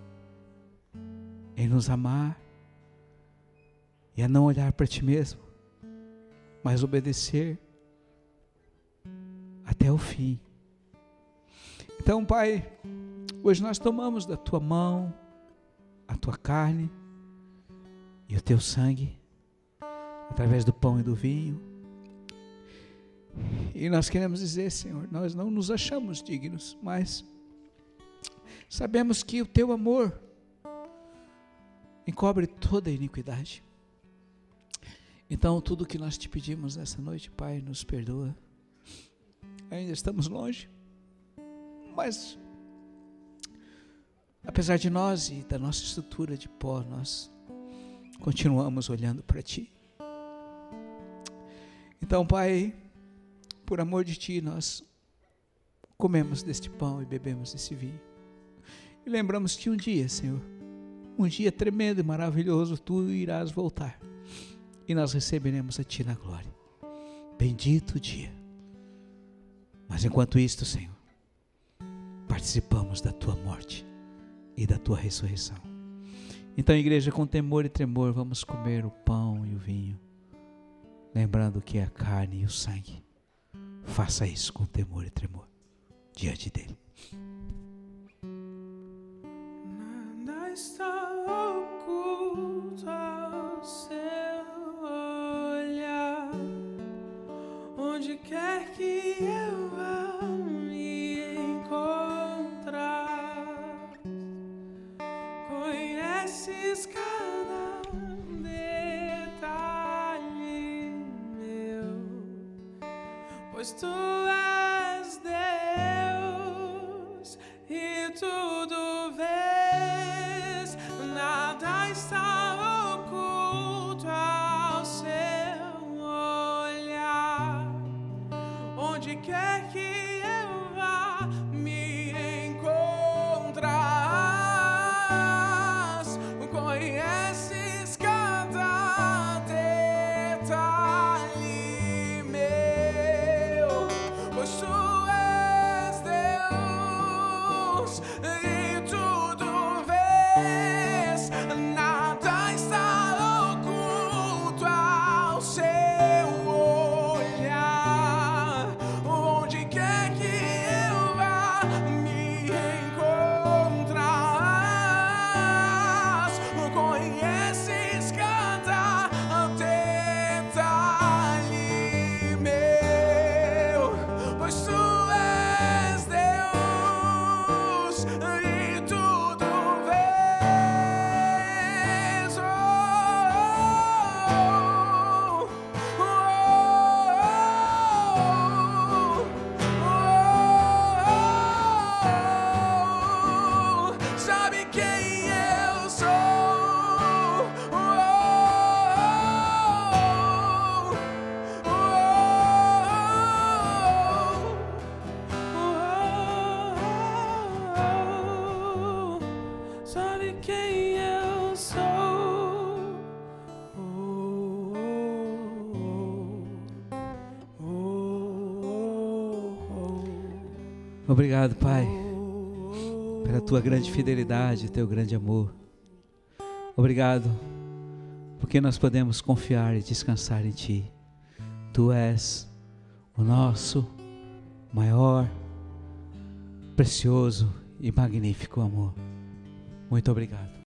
em nos amar e a não olhar para ti mesmo, mas obedecer até o fim. Então, Pai, hoje nós tomamos da tua mão a tua carne e o teu sangue, através do pão e do vinho. E nós queremos dizer, Senhor, nós não nos achamos dignos, mas sabemos que o teu amor encobre toda a iniquidade. Então, tudo que nós te pedimos nessa noite, Pai, nos perdoa. Ainda estamos longe, mas apesar de nós e da nossa estrutura de pó, nós continuamos olhando para Ti. Então, Pai, por amor de Ti, nós comemos deste pão e bebemos desse vinho. E lembramos que um dia, Senhor, um dia tremendo e maravilhoso, Tu irás voltar e nós receberemos a Ti na glória. Bendito dia. Mas enquanto isto, Senhor, participamos da Tua morte e da Tua ressurreição. Então, igreja, com temor e tremor, vamos comer o pão e o vinho, lembrando que é a carne e o sangue. Faça isso com temor e tremor diante dele. Está oculto ao seu olhar. Onde quer que eu vá me encontrar, conheces cada detalhe meu, pois tu és Deus e tudo vês, Obrigado, Pai, pela tua grande fidelidade, teu grande amor. Obrigado, porque nós podemos confiar e descansar em Ti. Tu és o nosso maior, precioso e magnífico amor. Muito obrigado.